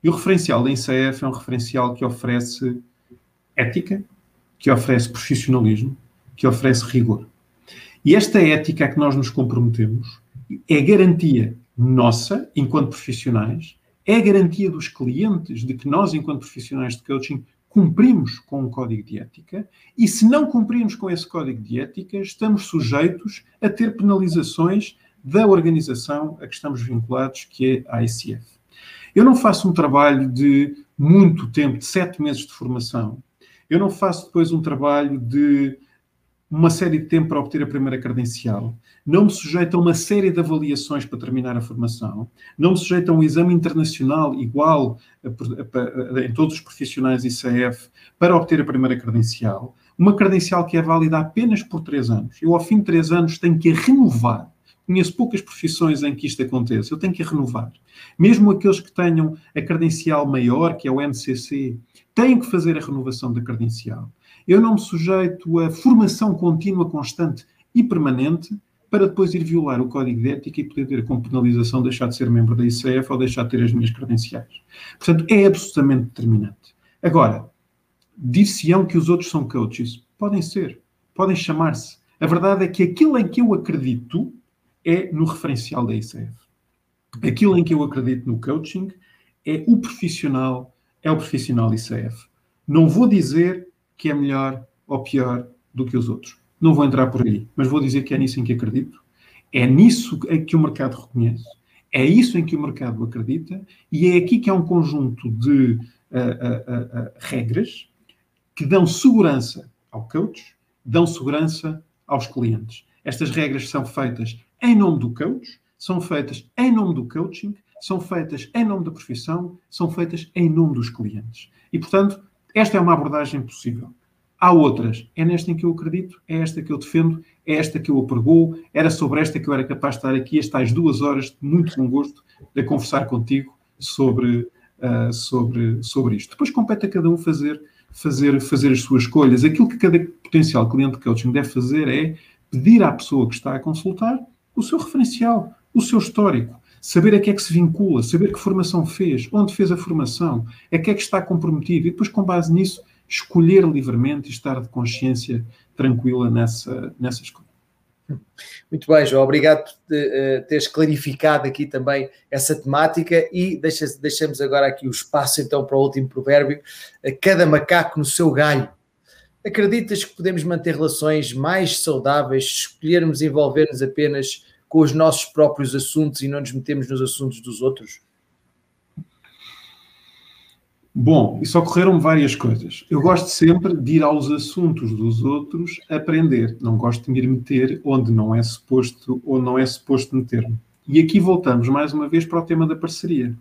E o referencial da ICF é um referencial que oferece ética, que oferece profissionalismo, que oferece rigor. E esta ética a que nós nos comprometemos é garantia nossa, enquanto profissionais, é garantia dos clientes de que nós, enquanto profissionais de coaching, cumprimos com um código de ética e, se não cumprirmos com esse código de ética, estamos sujeitos a ter penalizações da organização a que estamos vinculados, que é a ICF. Eu não faço um trabalho de muito tempo, de sete meses de formação. Eu não faço depois um trabalho de uma série de tempo para obter a primeira credencial. Não me sujeito a uma série de avaliações para terminar a formação. Não me sujeito a um exame internacional igual a, a, a, em todos os profissionais ICF para obter a primeira credencial. Uma credencial que é válida apenas por três anos. Eu, ao fim de três anos, tenho que renovar Conheço poucas profissões em que isto aconteça. Eu tenho que renovar. Mesmo aqueles que tenham a credencial maior, que é o MCC, têm que fazer a renovação da credencial. Eu não me sujeito a formação contínua, constante e permanente para depois ir violar o código de ética e poder ter como penalização deixar de ser membro da ICF ou deixar de ter as minhas credenciais. Portanto, é absolutamente determinante. Agora, dir-se-ão que os outros são coaches. Podem ser, podem chamar-se. A verdade é que aquilo em que eu acredito é no referencial da ICF. Aquilo em que eu acredito no coaching é o profissional, é o profissional ICF. Não vou dizer que é melhor ou pior do que os outros. Não vou entrar por aí, mas vou dizer que é nisso em que acredito. É nisso que o mercado reconhece. É isso em que o mercado acredita e é aqui que há um conjunto de uh, uh, uh, regras que dão segurança ao coach, dão segurança aos clientes. Estas regras são feitas em nome do coach, são feitas em nome do coaching, são feitas em nome da profissão, são feitas em nome dos clientes. E, portanto, esta é uma abordagem possível. Há outras. É nesta em que eu acredito, é esta que eu defendo, é esta que eu apregoo, era sobre esta que eu era capaz de estar aqui estas duas horas de muito bom gosto de conversar contigo sobre, uh, sobre, sobre isto. Depois compete a cada um fazer, fazer, fazer as suas escolhas. Aquilo que cada potencial cliente de coaching deve fazer é pedir à pessoa que está a consultar o seu referencial, o seu histórico, saber a que é que se vincula, saber que formação fez, onde fez a formação, a que é que está comprometido e depois, com base nisso, escolher livremente e estar de consciência tranquila nessa, nessa escolha. Muito bem, João, obrigado por uh, teres clarificado aqui também essa temática e deixa, deixamos agora aqui o espaço então para o último provérbio, cada macaco no seu galho. Acreditas que podemos manter relações mais saudáveis se escolhermos envolver-nos apenas com os nossos próprios assuntos e não nos metemos nos assuntos dos outros? Bom, isso ocorreram várias coisas. Eu gosto sempre de ir aos assuntos dos outros aprender. Não gosto de me meter onde não é suposto ou não é suposto meter-me. E aqui voltamos mais uma vez para o tema da parceria.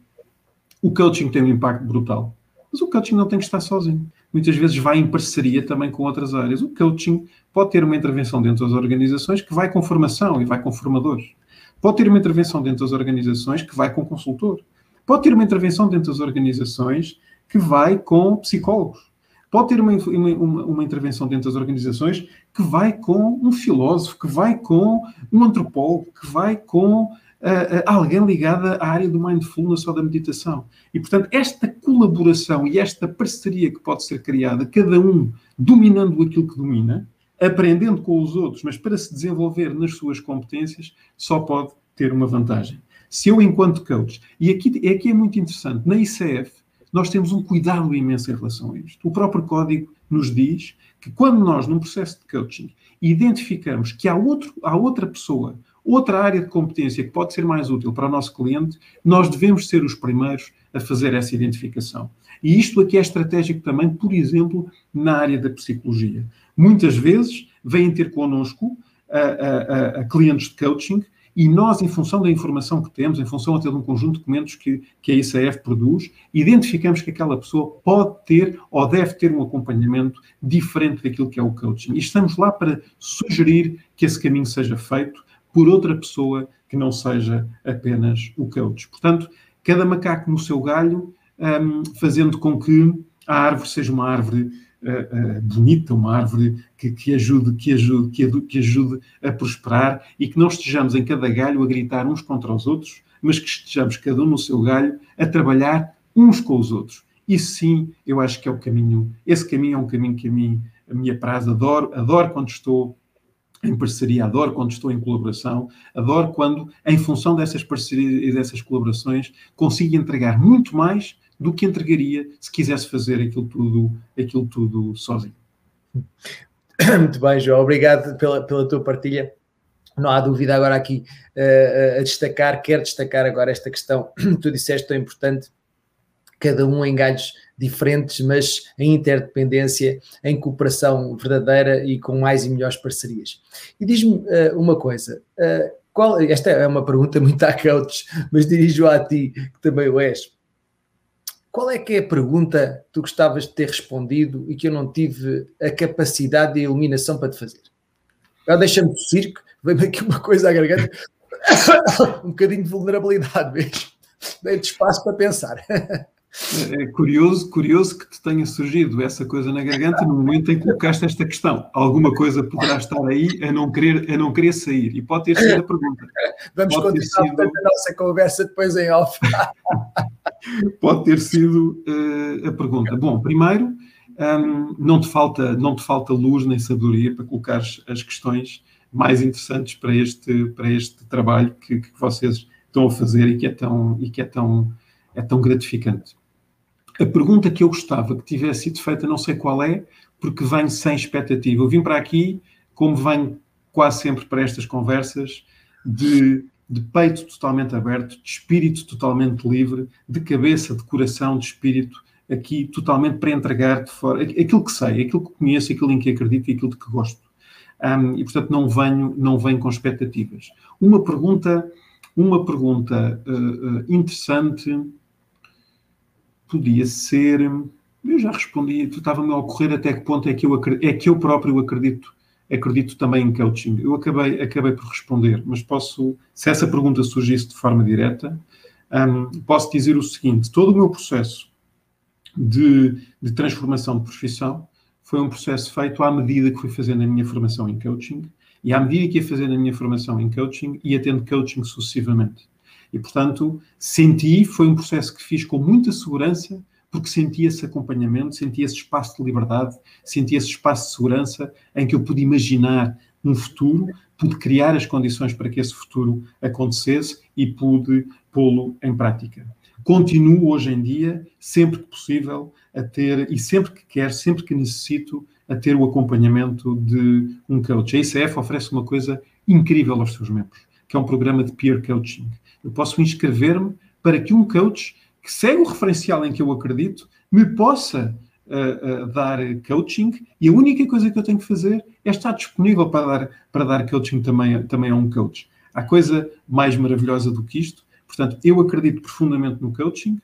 O coaching tem um impacto brutal, mas o coaching não tem que estar sozinho. Muitas vezes vai em parceria também com outras áreas. O coaching pode ter uma intervenção dentro das organizações que vai com formação e vai com formadores. Pode ter uma intervenção dentro das organizações que vai com consultor. Pode ter uma intervenção dentro das organizações que vai com psicólogos. Pode ter uma, uma, uma, intervenção dentro das organizações que vai com um filósofo, que vai com um antropólogo, que vai com uh, alguém ligado à área do mindfulness ou da meditação. E, portanto, esta colaboração e esta parceria que pode ser criada, cada um dominando aquilo que domina, aprendendo com os outros, mas para se desenvolver nas suas competências, só pode ter uma vantagem. Se eu, enquanto coach, e aqui, aqui é muito interessante, na ICF, nós temos um cuidado imenso em relação a isto. O próprio código nos diz que quando nós, num processo de coaching, identificamos que há, outro, há outra pessoa, outra área de competência que pode ser mais útil para o nosso cliente, nós devemos ser os primeiros a fazer essa identificação. E isto aqui é estratégico também, por exemplo, na área da psicologia. Muitas vezes vêm ter connosco a, a, a, clientes de coaching e nós, em função da informação que temos, em função até de um conjunto de documentos que, que a ICF produz, identificamos que aquela pessoa pode ter ou deve ter um acompanhamento diferente daquilo que é o coaching. E estamos lá para sugerir que esse caminho seja feito por outra pessoa que não seja apenas o coach. Portanto, cada macaco no seu galho, um, fazendo com que a árvore seja uma árvore uh, uh, bonita, uma árvore que, que, ajude, que, ajude, que, que ajude a prosperar e que não estejamos em cada galho a gritar uns contra os outros, mas que estejamos cada um no seu galho a trabalhar uns com os outros. Isso sim, eu acho que é o caminho, esse caminho é um caminho que a mim, praza, adoro, adoro quando estou em parceria, adoro quando estou em colaboração, adoro quando, em função dessas parcerias e dessas colaborações, consigo entregar muito mais do que entregaria se quisesse fazer aquilo tudo, aquilo tudo sozinho. Muito bem, João, obrigado pela, pela tua partilha. Não há dúvida agora aqui uh, a destacar, quero destacar agora esta questão que tu disseste tão importante, cada um em galhos diferentes, mas em interdependência, em cooperação verdadeira e com mais e melhores parcerias. E diz-me uh, uma coisa, uh, qual, esta é uma pergunta muito a coach, mas dirijo a ti, que também o és. Qual é que é a pergunta que tu gostavas de ter respondido e que eu não tive a capacidade de iluminação para te fazer? Agora deixa-me tossir, que veio-me aqui uma coisa à garganta, um bocadinho de vulnerabilidade mesmo. Dei-te espaço para pensar. É curioso, curioso que te tenha surgido essa coisa na garganta no momento em que colocaste esta questão. Alguma coisa poderá estar aí a não querer, a não querer sair. E pode ter sido a pergunta. Vamos pode continuar sido... a nossa conversa depois em off. pode ter sido uh, a pergunta. Bom, primeiro, um, não, te falta, não te falta luz nem sabedoria para colocar as questões mais interessantes para este, para este trabalho que, que vocês estão a fazer e que é tão, e que é tão, é tão gratificante. A pergunta que eu gostava que tivesse sido feita, não sei qual é, porque venho sem expectativa. Eu vim para aqui, como venho quase sempre para estas conversas, de, de peito totalmente aberto, de espírito totalmente livre, de cabeça, de coração, de espírito, aqui totalmente para entregar de fora aquilo que sei, aquilo que conheço, aquilo em que acredito e aquilo de que gosto. Um, e portanto não venho, não venho com expectativas. Uma pergunta, uma pergunta uh, uh, interessante podia ser. Eu já respondi, estava-me a ocorrer até que ponto é que eu, é que eu próprio acredito, acredito também em coaching. Eu acabei, acabei por responder, mas posso, se essa pergunta surgisse de forma direta, um, posso dizer o seguinte: todo o meu processo de, de transformação de profissão foi um processo feito à medida que fui fazendo a minha formação em coaching e à medida que ia fazendo a minha formação em coaching, ia tendo coaching sucessivamente. E, portanto, senti, foi um processo que fiz com muita segurança, porque senti esse acompanhamento, senti esse espaço de liberdade, senti esse espaço de segurança em que eu pude imaginar um futuro, pude criar as condições para que esse futuro acontecesse e pude pô-lo em prática. Continuo hoje em dia, sempre que possível, a ter, e sempre que quero, sempre que necessito, a ter o acompanhamento de um coach. A ICF oferece uma coisa incrível aos seus membros que é um programa de peer coaching. Eu posso inscrever-me para que um coach que segue o referencial em que eu acredito me possa uh, uh, dar coaching e a única coisa que eu tenho que fazer é estar disponível para dar, para dar coaching também, também a um coach. Há coisa mais maravilhosa do que isto. Portanto, eu acredito profundamente no coaching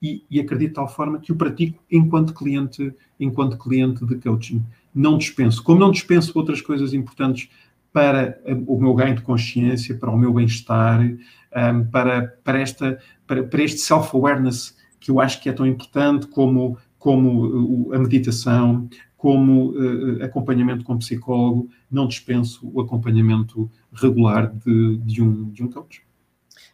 e, e acredito de tal forma que o pratico enquanto cliente, enquanto cliente de coaching. Não dispenso. Como não dispenso outras coisas importantes para o meu ganho de consciência, para o meu bem-estar, um, para, para, esta, para, para este self-awareness que eu acho que é tão importante como, como a meditação, como uh, acompanhamento com psicólogo, não dispenso o acompanhamento regular de, de, um, de um coach.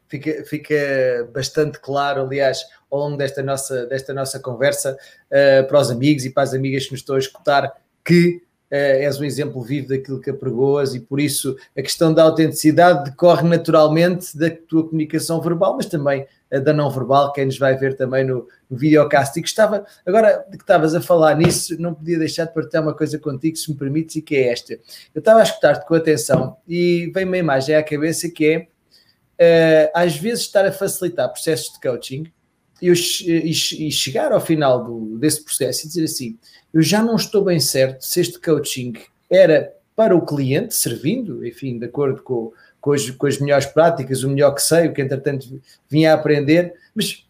Fica, fica bastante claro, aliás, ao longo desta nossa, desta nossa conversa, uh, para os amigos e para as amigas que nos estão a escutar, que és um exemplo vivo daquilo que apregoas e por isso a questão da autenticidade decorre naturalmente da tua comunicação verbal, mas também uh, da não verbal, quem nos vai ver também no, no videocast. E gostava, agora que estavas a falar nisso, não podia deixar de partilhar uma coisa contigo, se me permites, e que é esta. Eu estava a escutar-te com atenção e vem uma imagem à cabeça que é, uh, às vezes, estar a facilitar processos de coaching e, e, chegar ao final do, desse processo e dizer assim: eu já não estou bem certo se este coaching era para o cliente, servindo, enfim, de acordo com, com, as, com as melhores práticas, o melhor que sei, o que entretanto vinha a aprender, mas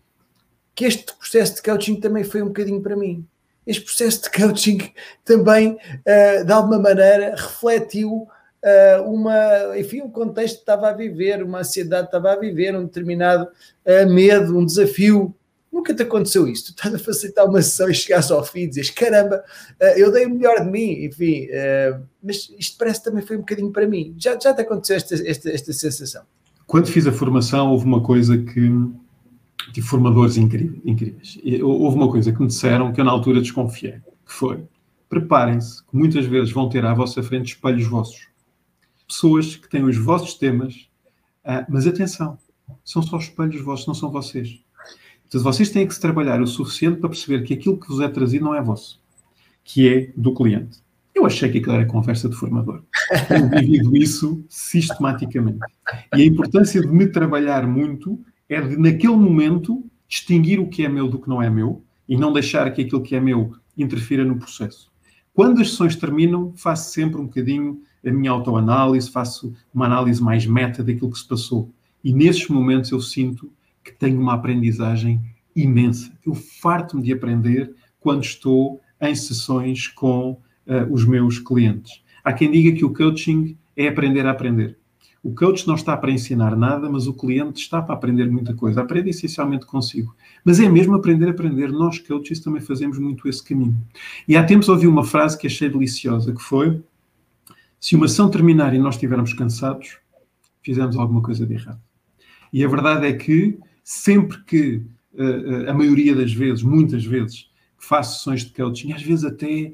que este processo de coaching também foi um bocadinho para mim. Este processo de coaching também, uh, de alguma maneira, refletiu uh, uma, enfim, um contexto que estava a viver, uma ansiedade que estava a viver, um determinado uh, medo, um desafio Nunca te aconteceu isso. Tu estás a facilitar uma sessão e chegares ao fim e dizes: caramba, eh, eu dei o melhor de mim, enfim, eh, mas isto parece que também foi um bocadinho para mim. Já, já te aconteceu esta, esta, esta sensação? Quando fiz a formação, houve uma coisa que. Tive formadores incríveis. Houve uma coisa que me disseram que eu na altura desconfiei, que foi: preparem-se, que muitas vezes vão ter à vossa frente espelhos vossos. Pessoas que têm os vossos temas, ah, mas atenção, são só espelhos vossos, não são vocês. Portanto, vocês têm que se trabalhar o suficiente para perceber que aquilo que vos é trazido não é vosso, que é do cliente. Eu achei que aquilo era conversa de formador. Tenho vivido isso sistematicamente. E a importância de me trabalhar muito é de, naquele momento, distinguir o que é meu do que não é meu e não deixar que aquilo que é meu interfira no processo. Quando as sessões terminam, faço sempre um bocadinho a minha autoanálise, faço uma análise mais meta daquilo que se passou. E nesses momentos eu sinto que tenho uma aprendizagem imensa. Eu farto-me de aprender quando estou em sessões com uh, os meus clientes. Há quem diga que o coaching é aprender a aprender. O coach não está para ensinar nada, mas o cliente está para aprender muita coisa. Aprende essencialmente consigo. Mas é mesmo aprender a aprender. Nós, coaches, também fazemos muito esse caminho. E há tempos ouvi uma frase que achei deliciosa, que foi se uma ação terminar e nós estivermos cansados, fizemos alguma coisa de errado. E a verdade é que sempre que, uh, a maioria das vezes, muitas vezes, faço sessões de coaching, às vezes até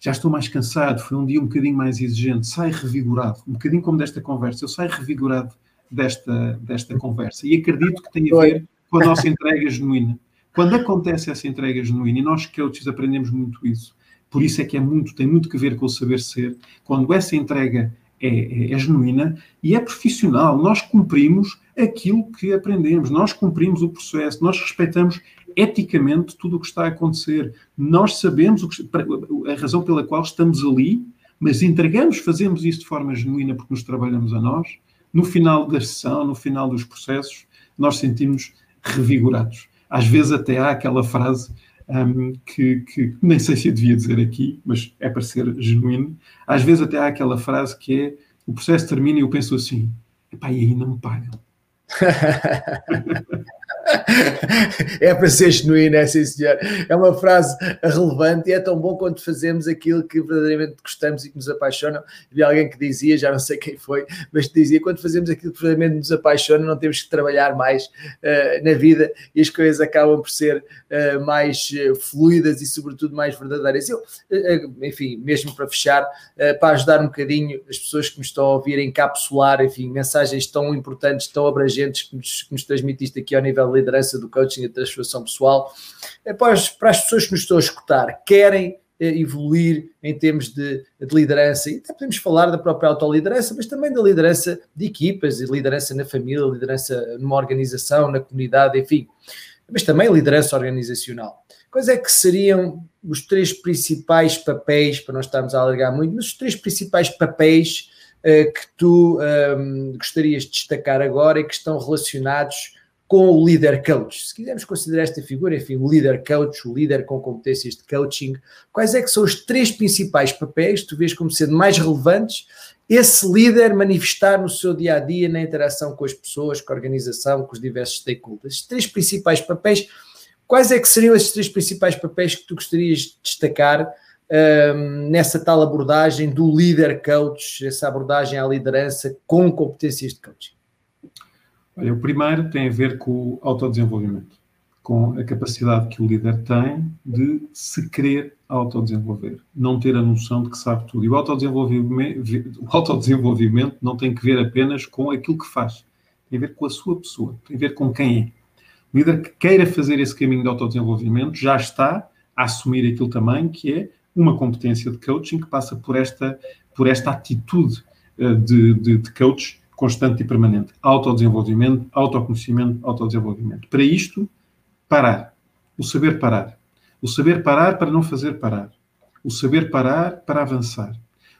já estou mais cansado, foi um dia um bocadinho mais exigente, saio revigorado, um bocadinho como desta conversa, eu saio revigorado desta, desta conversa e acredito que tem a ver com a nossa entrega genuína. Quando acontece essa entrega genuína, e nós coaches aprendemos muito isso, por isso é que é muito, tem muito que ver com o saber ser, quando essa entrega é, é, é genuína e é profissional, nós cumprimos aquilo que aprendemos. Nós cumprimos o processo, nós respeitamos eticamente tudo o que está a acontecer. Nós sabemos que, a razão pela qual estamos ali, mas entregamos, fazemos isso de forma genuína porque nos trabalhamos a nós. No final da sessão, no final dos processos, nós sentimos revigorados. Às vezes até há aquela frase um, que, que, nem sei se eu devia dizer aqui, mas é para ser genuíno. Às vezes até há aquela frase que é o processo termina e eu penso assim, epá, e não me pagam. é para ser genuíno, é sim senhor. É uma frase relevante e é tão bom quando fazemos aquilo que verdadeiramente gostamos e que nos apaixona. Vi alguém que dizia, já não sei quem foi, mas dizia: quando fazemos aquilo que verdadeiramente nos apaixona, não temos que trabalhar mais uh, na vida e as coisas acabam por ser uh, mais uh, fluidas e, sobretudo, mais verdadeiras. Eu, enfim, mesmo para fechar, para ajudar um bocadinho as pessoas que me estão a ouvir a encapsular, enfim, mensagens tão importantes, tão abrangentes que nos, que nos transmitiste aqui ao nível liderança do coaching e transformação pessoal, é para as, para as pessoas que nos estão a escutar, querem evoluir em termos de, de liderança. E podemos falar da própria autoliderança, mas também da liderança de equipas, e liderança na família, liderança numa organização, na comunidade, enfim, mas também liderança organizacional. Quais é que seriam os três principais papéis, para não estarmos a alargar muito, mas os três principais papéis uh, que tu um, ehm, gostarias de destacar agora e que estão relacionados com o líder coach. Se quisermos considerar esta figura, enfim, o líder coach, o líder com competências de coaching, quais é que são os três principais papéis tu vês como sendo mais relevantes esse líder manifestar no seu dia a dia, na interação com as pessoas, com a organização, com os diversos stakeholders? Os três principais papéis, quais é que seriam esses três principais papéis que tu gostarias de destacar um, nessa tal abordagem do líder coach, essa abordagem à liderança com competências de coaching? Olha, o primeiro tem a ver com o autodesenvolvimento, com a capacidade que o líder tem de se querer autodesenvolver, não ter a noção de que sabe tudo. E o autodesenvolvimento, o autodesenvolvimento não tem que ver apenas com aquilo que faz, tem a ver com a sua pessoa, tem a ver com quem é. O líder que queira fazer esse caminho de autodesenvolvimento já está a assumir aquilo também que é uma competência de coaching que passa por esta, por esta atitude uh, de, de, de coach constante e permanente. Autodesenvolvimento, autoconhecimento, autodesenvolvimento. Para isto, parar. O saber parar. O saber parar para não fazer parar. O saber parar para avançar.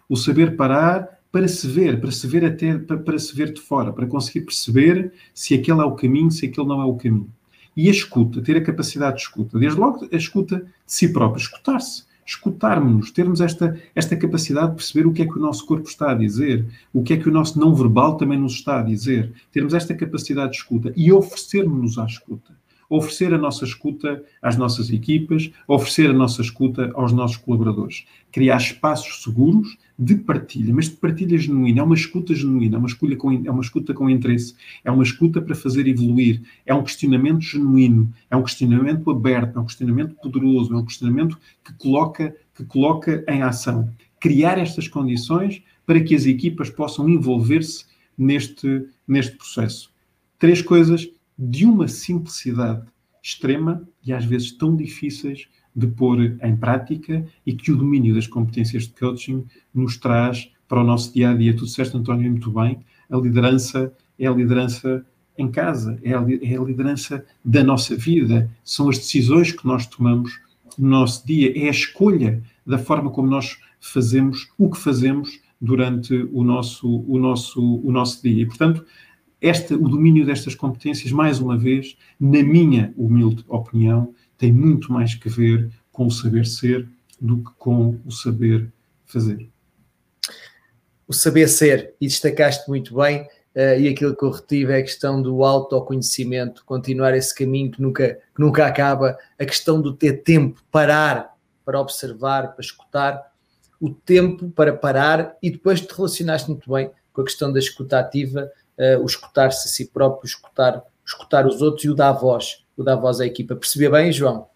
O saber parar para se ver, para se ver até para, para se ver de fora, para conseguir perceber se aquele é o caminho, se aquele não é o caminho. E a escuta, ter a capacidade de escuta, desde logo a escuta de si próprio, escutar-se escutarmos-nos, termos esta, esta capacidade de perceber o que é que o nosso corpo está a dizer, o que é que o nosso não verbal também nos está a dizer, termos esta capacidade de escuta e oferecermos-nos à escuta. Oferecer a nossa escuta às nossas equipas, oferecer a nossa escuta aos nossos colaboradores. Criar espaços seguros de partilha, mas de partilha genuína. É uma escuta genuína, é uma, escolha com, é uma escuta com interesse, é uma escuta para fazer evoluir, é um questionamento genuíno, é um questionamento aberto, é um questionamento poderoso, é um questionamento que coloca, que coloca em ação. Criar estas condições para que as equipas possam envolver-se neste, neste processo. Três coisas de uma simplicidade extrema e às vezes tão difíceis de pôr em prática e que o domínio das competências de coaching nos traz para o nosso dia a dia. Tu disseste, António, muito bem, a liderança é a liderança em casa, é a, é a liderança da nossa vida, são as decisões que nós tomamos no nosso dia, é a escolha da forma como nós fazemos o que fazemos durante o nosso, o nosso, o nosso dia. E, portanto, esta, o domínio destas competências, mais uma vez, na minha humilde opinião, tem muito mais que ver com o saber ser do que com o saber fazer. O saber ser, e destacaste muito bem, uh, e aquilo que eu retive é a questão do autoconhecimento, continuar esse caminho que nunca, que nunca acaba, a questão do ter tempo, parar para observar, para escutar, o tempo para parar e depois te relacionaste muito bem com a questão da escuta ativa, uh, o escutar-se a si próprio, escutar, escutar os outros e o dar voz o dar voz à equipa. Percebeu bem, João?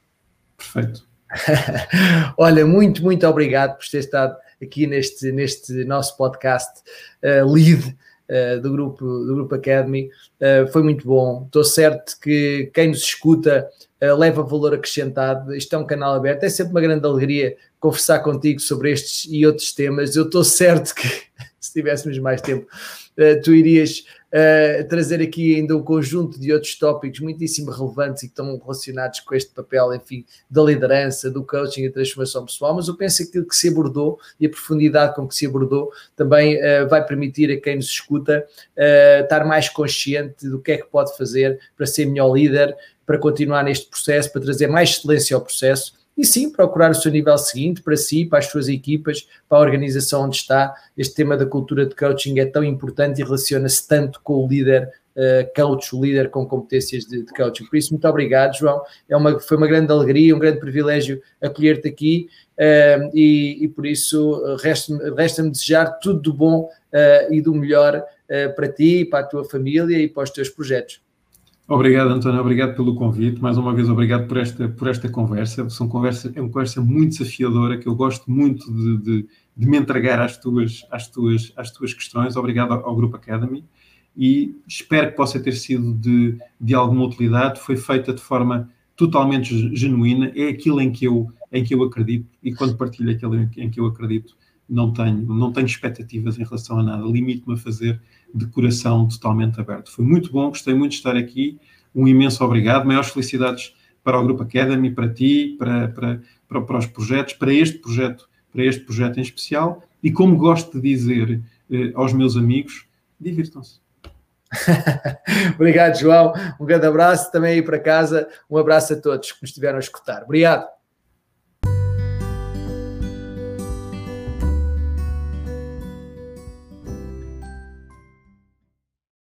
Perfeito. Olha, muito, muito obrigado por ter estado aqui neste, neste nosso podcast uh, lead uh, do, grupo, do Grupo Academy. Uh, foi muito bom. Estou certo que quem nos escuta leva valor acrescentado. Isto é um canal aberto. É sempre uma grande alegria conversar contigo sobre estes e outros temas. Eu estou certo que se tivéssemos mais tempo, tu irias uh, trazer aqui ainda um conjunto de outros tópicos muitíssimo relevantes e que estão relacionados com este papel, enfim, da liderança, do coaching e transformação pessoal, mas eu penso que aquilo que se abordou e a profundidade com que se abordou também uh, vai permitir a quem nos escuta uh, estar mais consciente do que é que pode fazer para ser melhor líder, para continuar neste processo, para trazer mais excelência ao processo e sim procurar o seu nível seguinte para si, para as suas equipas, para a organização onde está. Este tema da cultura de coaching é tão importante e relaciona-se tanto com o líder uh, coach, o líder com competências de, de, coaching. Por isso, muito obrigado, João. É uma, foi uma grande alegria, um grande privilégio acolher-te aqui uh, e, e, por isso resta-me resta desejar tudo do bom uh, e do melhor para ti, para a tua família e para os teus projetos. Obrigado, António, obrigado pelo convite. Mais uma vez, obrigado por esta, por esta conversa. São conversa, é uma conversa muito desafiadora que eu gosto muito de, de, de me entregar às tuas, às, tuas, às tuas questões. Obrigado ao, ao Grupo Academy e espero que possa ter sido de, de alguma utilidade. Foi feita de forma totalmente genuína, é aquilo em que eu, em que eu acredito e quando partilho aquilo em que eu acredito, não tenho, não tenho expectativas em relação a nada, limito-me a fazer de coração totalmente aberto. Foi muito bom, gostei muito de estar aqui, um imenso obrigado, maiores felicidades para o Grupo Academy, para ti, para, para, para, para os projetos, para este projeto, para este projeto em especial, e como gosto de dizer eh, aos meus amigos, divirtam-se. Obrigado, João. Um grande abraço também aí para casa. Um abraço a todos que nos estiveram a escutar. Obrigado.